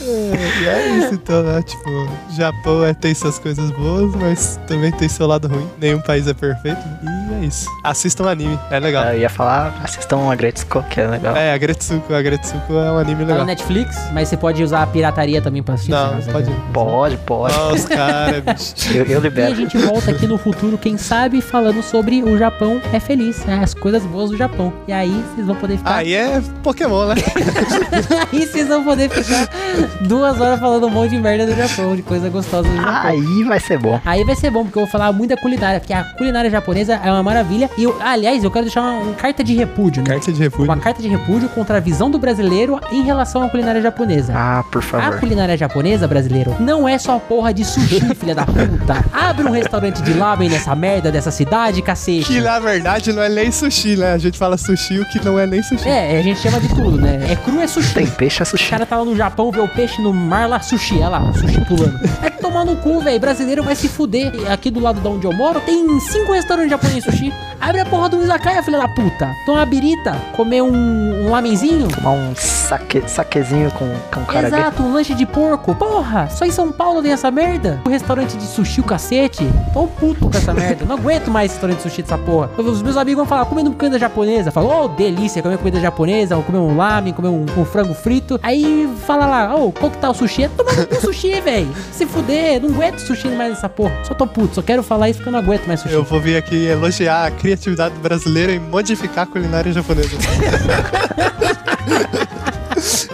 É, e é isso então, né? Tipo, Japão é, tem suas coisas boas, mas também tem seu lado ruim. Nenhum país é perfeito. E é isso. Assistam anime, é legal. Eu ia falar, assistam a Gretzko, que é legal. É, a Gretsuko. A Gretsuko é um anime Tá no legal. Netflix, mas você pode usar a pirataria também pra assistir. Não, se você pode. Pode, pode. Ó, os *laughs* caras, bicho. Eu, eu E a libero. gente volta aqui no futuro, quem sabe, falando sobre o Japão é feliz, né? as coisas boas do Japão. E aí vocês vão poder ficar. Aí é Pokémon, né? *laughs* Aí vocês vão poder ficar duas horas falando um monte de merda do Japão, de coisa gostosa do Japão. Aí vai ser bom. Aí vai ser bom, porque eu vou falar muito da culinária, porque a culinária japonesa é uma maravilha. E, eu, aliás, eu quero deixar uma, uma carta de repúdio, né? Carta de repúdio. Uma carta de repúdio contra a visão do brasileiro em relação à culinária japonesa. Ah, por A favor. culinária japonesa, brasileiro, não é só porra de sushi, *laughs* filha da puta. Abre um restaurante de lamen nessa merda dessa cidade, cacete. Que na verdade não é nem sushi, né? A gente fala sushi, o que não é nem sushi. É, a gente chama de tudo, né? É cru, é sushi. Tem peixe é O sushi. cara tava no Japão, vê o peixe no mar lá, sushi, olha lá, sushi pulando. *laughs* É tomar no cu, velho. Brasileiro vai se fuder. Aqui do lado de onde eu moro, tem cinco restaurantes japoneses sushi. Abre a porra do izakaya, filha da puta. Tomar uma birita, comer um, um lamenzinho. Tomar um saque, saquezinho com, com caraguê. Exato, um lanche de porco. Porra, só em São Paulo tem essa merda. O restaurante de sushi, o cacete. Tô puto com essa merda. Não aguento mais restaurante de sushi dessa porra. Os meus amigos vão falar, comendo comida japonesa. Falam, oh, delícia, comer comida japonesa. Ou comer um lamen, comer um, um frango frito. Aí fala lá, ô, qual que tá o sushi? É tomando com sushi, velho. Se fuder, não aguento sushi mais nessa porra. Só tô puto, só quero falar isso porque eu não aguento mais sushi. Eu vou vir aqui elogiar a criatividade brasileira em modificar a culinária japonesa. *laughs*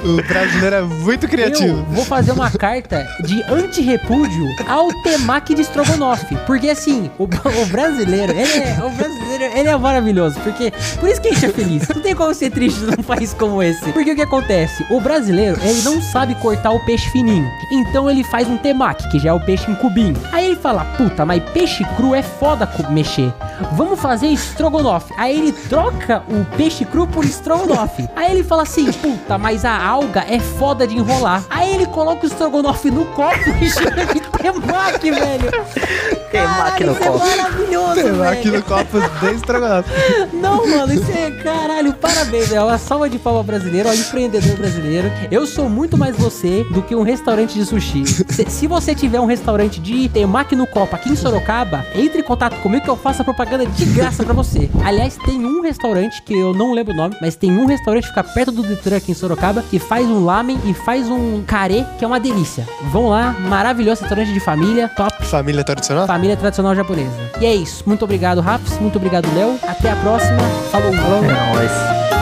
o brasileiro é muito criativo. Eu vou fazer uma carta de anti-repúdio ao temaki de Strogonoff. Porque assim, o, o brasileiro, ele é, o brasileiro, ele é maravilhoso. Porque, por isso que a gente é feliz. Não tem como ser triste num país como esse. Porque o que acontece? O brasileiro, ele não sabe cortar o peixe fininho. Então ele faz um temaki, que já é o peixe em cubinho. Aí ele fala, puta, mas peixe cru é foda mexer. Vamos fazer estrogonofe. Aí ele troca o peixe cru por estrogonofe. *laughs* Aí ele fala assim, puta, mas a alga é foda de enrolar. Aí ele coloca o estrogonofe no copo e chama de temaki, velho. Temaki no Caralho, copo. É maravilhoso, lá, velho. aqui no copo estrogonofe. *laughs* Não, mano, isso é caralho, parabéns. É uma salva de palma brasileiro, ó, empreendedor brasileiro. Eu sou muito mais você do que um restaurante de sushi. Se, se você tiver um restaurante de temaki no copo aqui em Sorocaba, entre em contato comigo que eu faço a propaganda de graça pra você. Aliás, tem um restaurante que eu não lembro o nome, mas tem um restaurante que fica perto do Detran aqui em Sorocaba que faz um lamen e faz um carê que é uma delícia. Vão lá, maravilhoso restaurante de família, top. Família tradicional? Família tradicional japonesa. E é isso. Muito obrigado, Raps. Muito obrigado, Léo. Até a próxima. Falou. Falou. É nóis.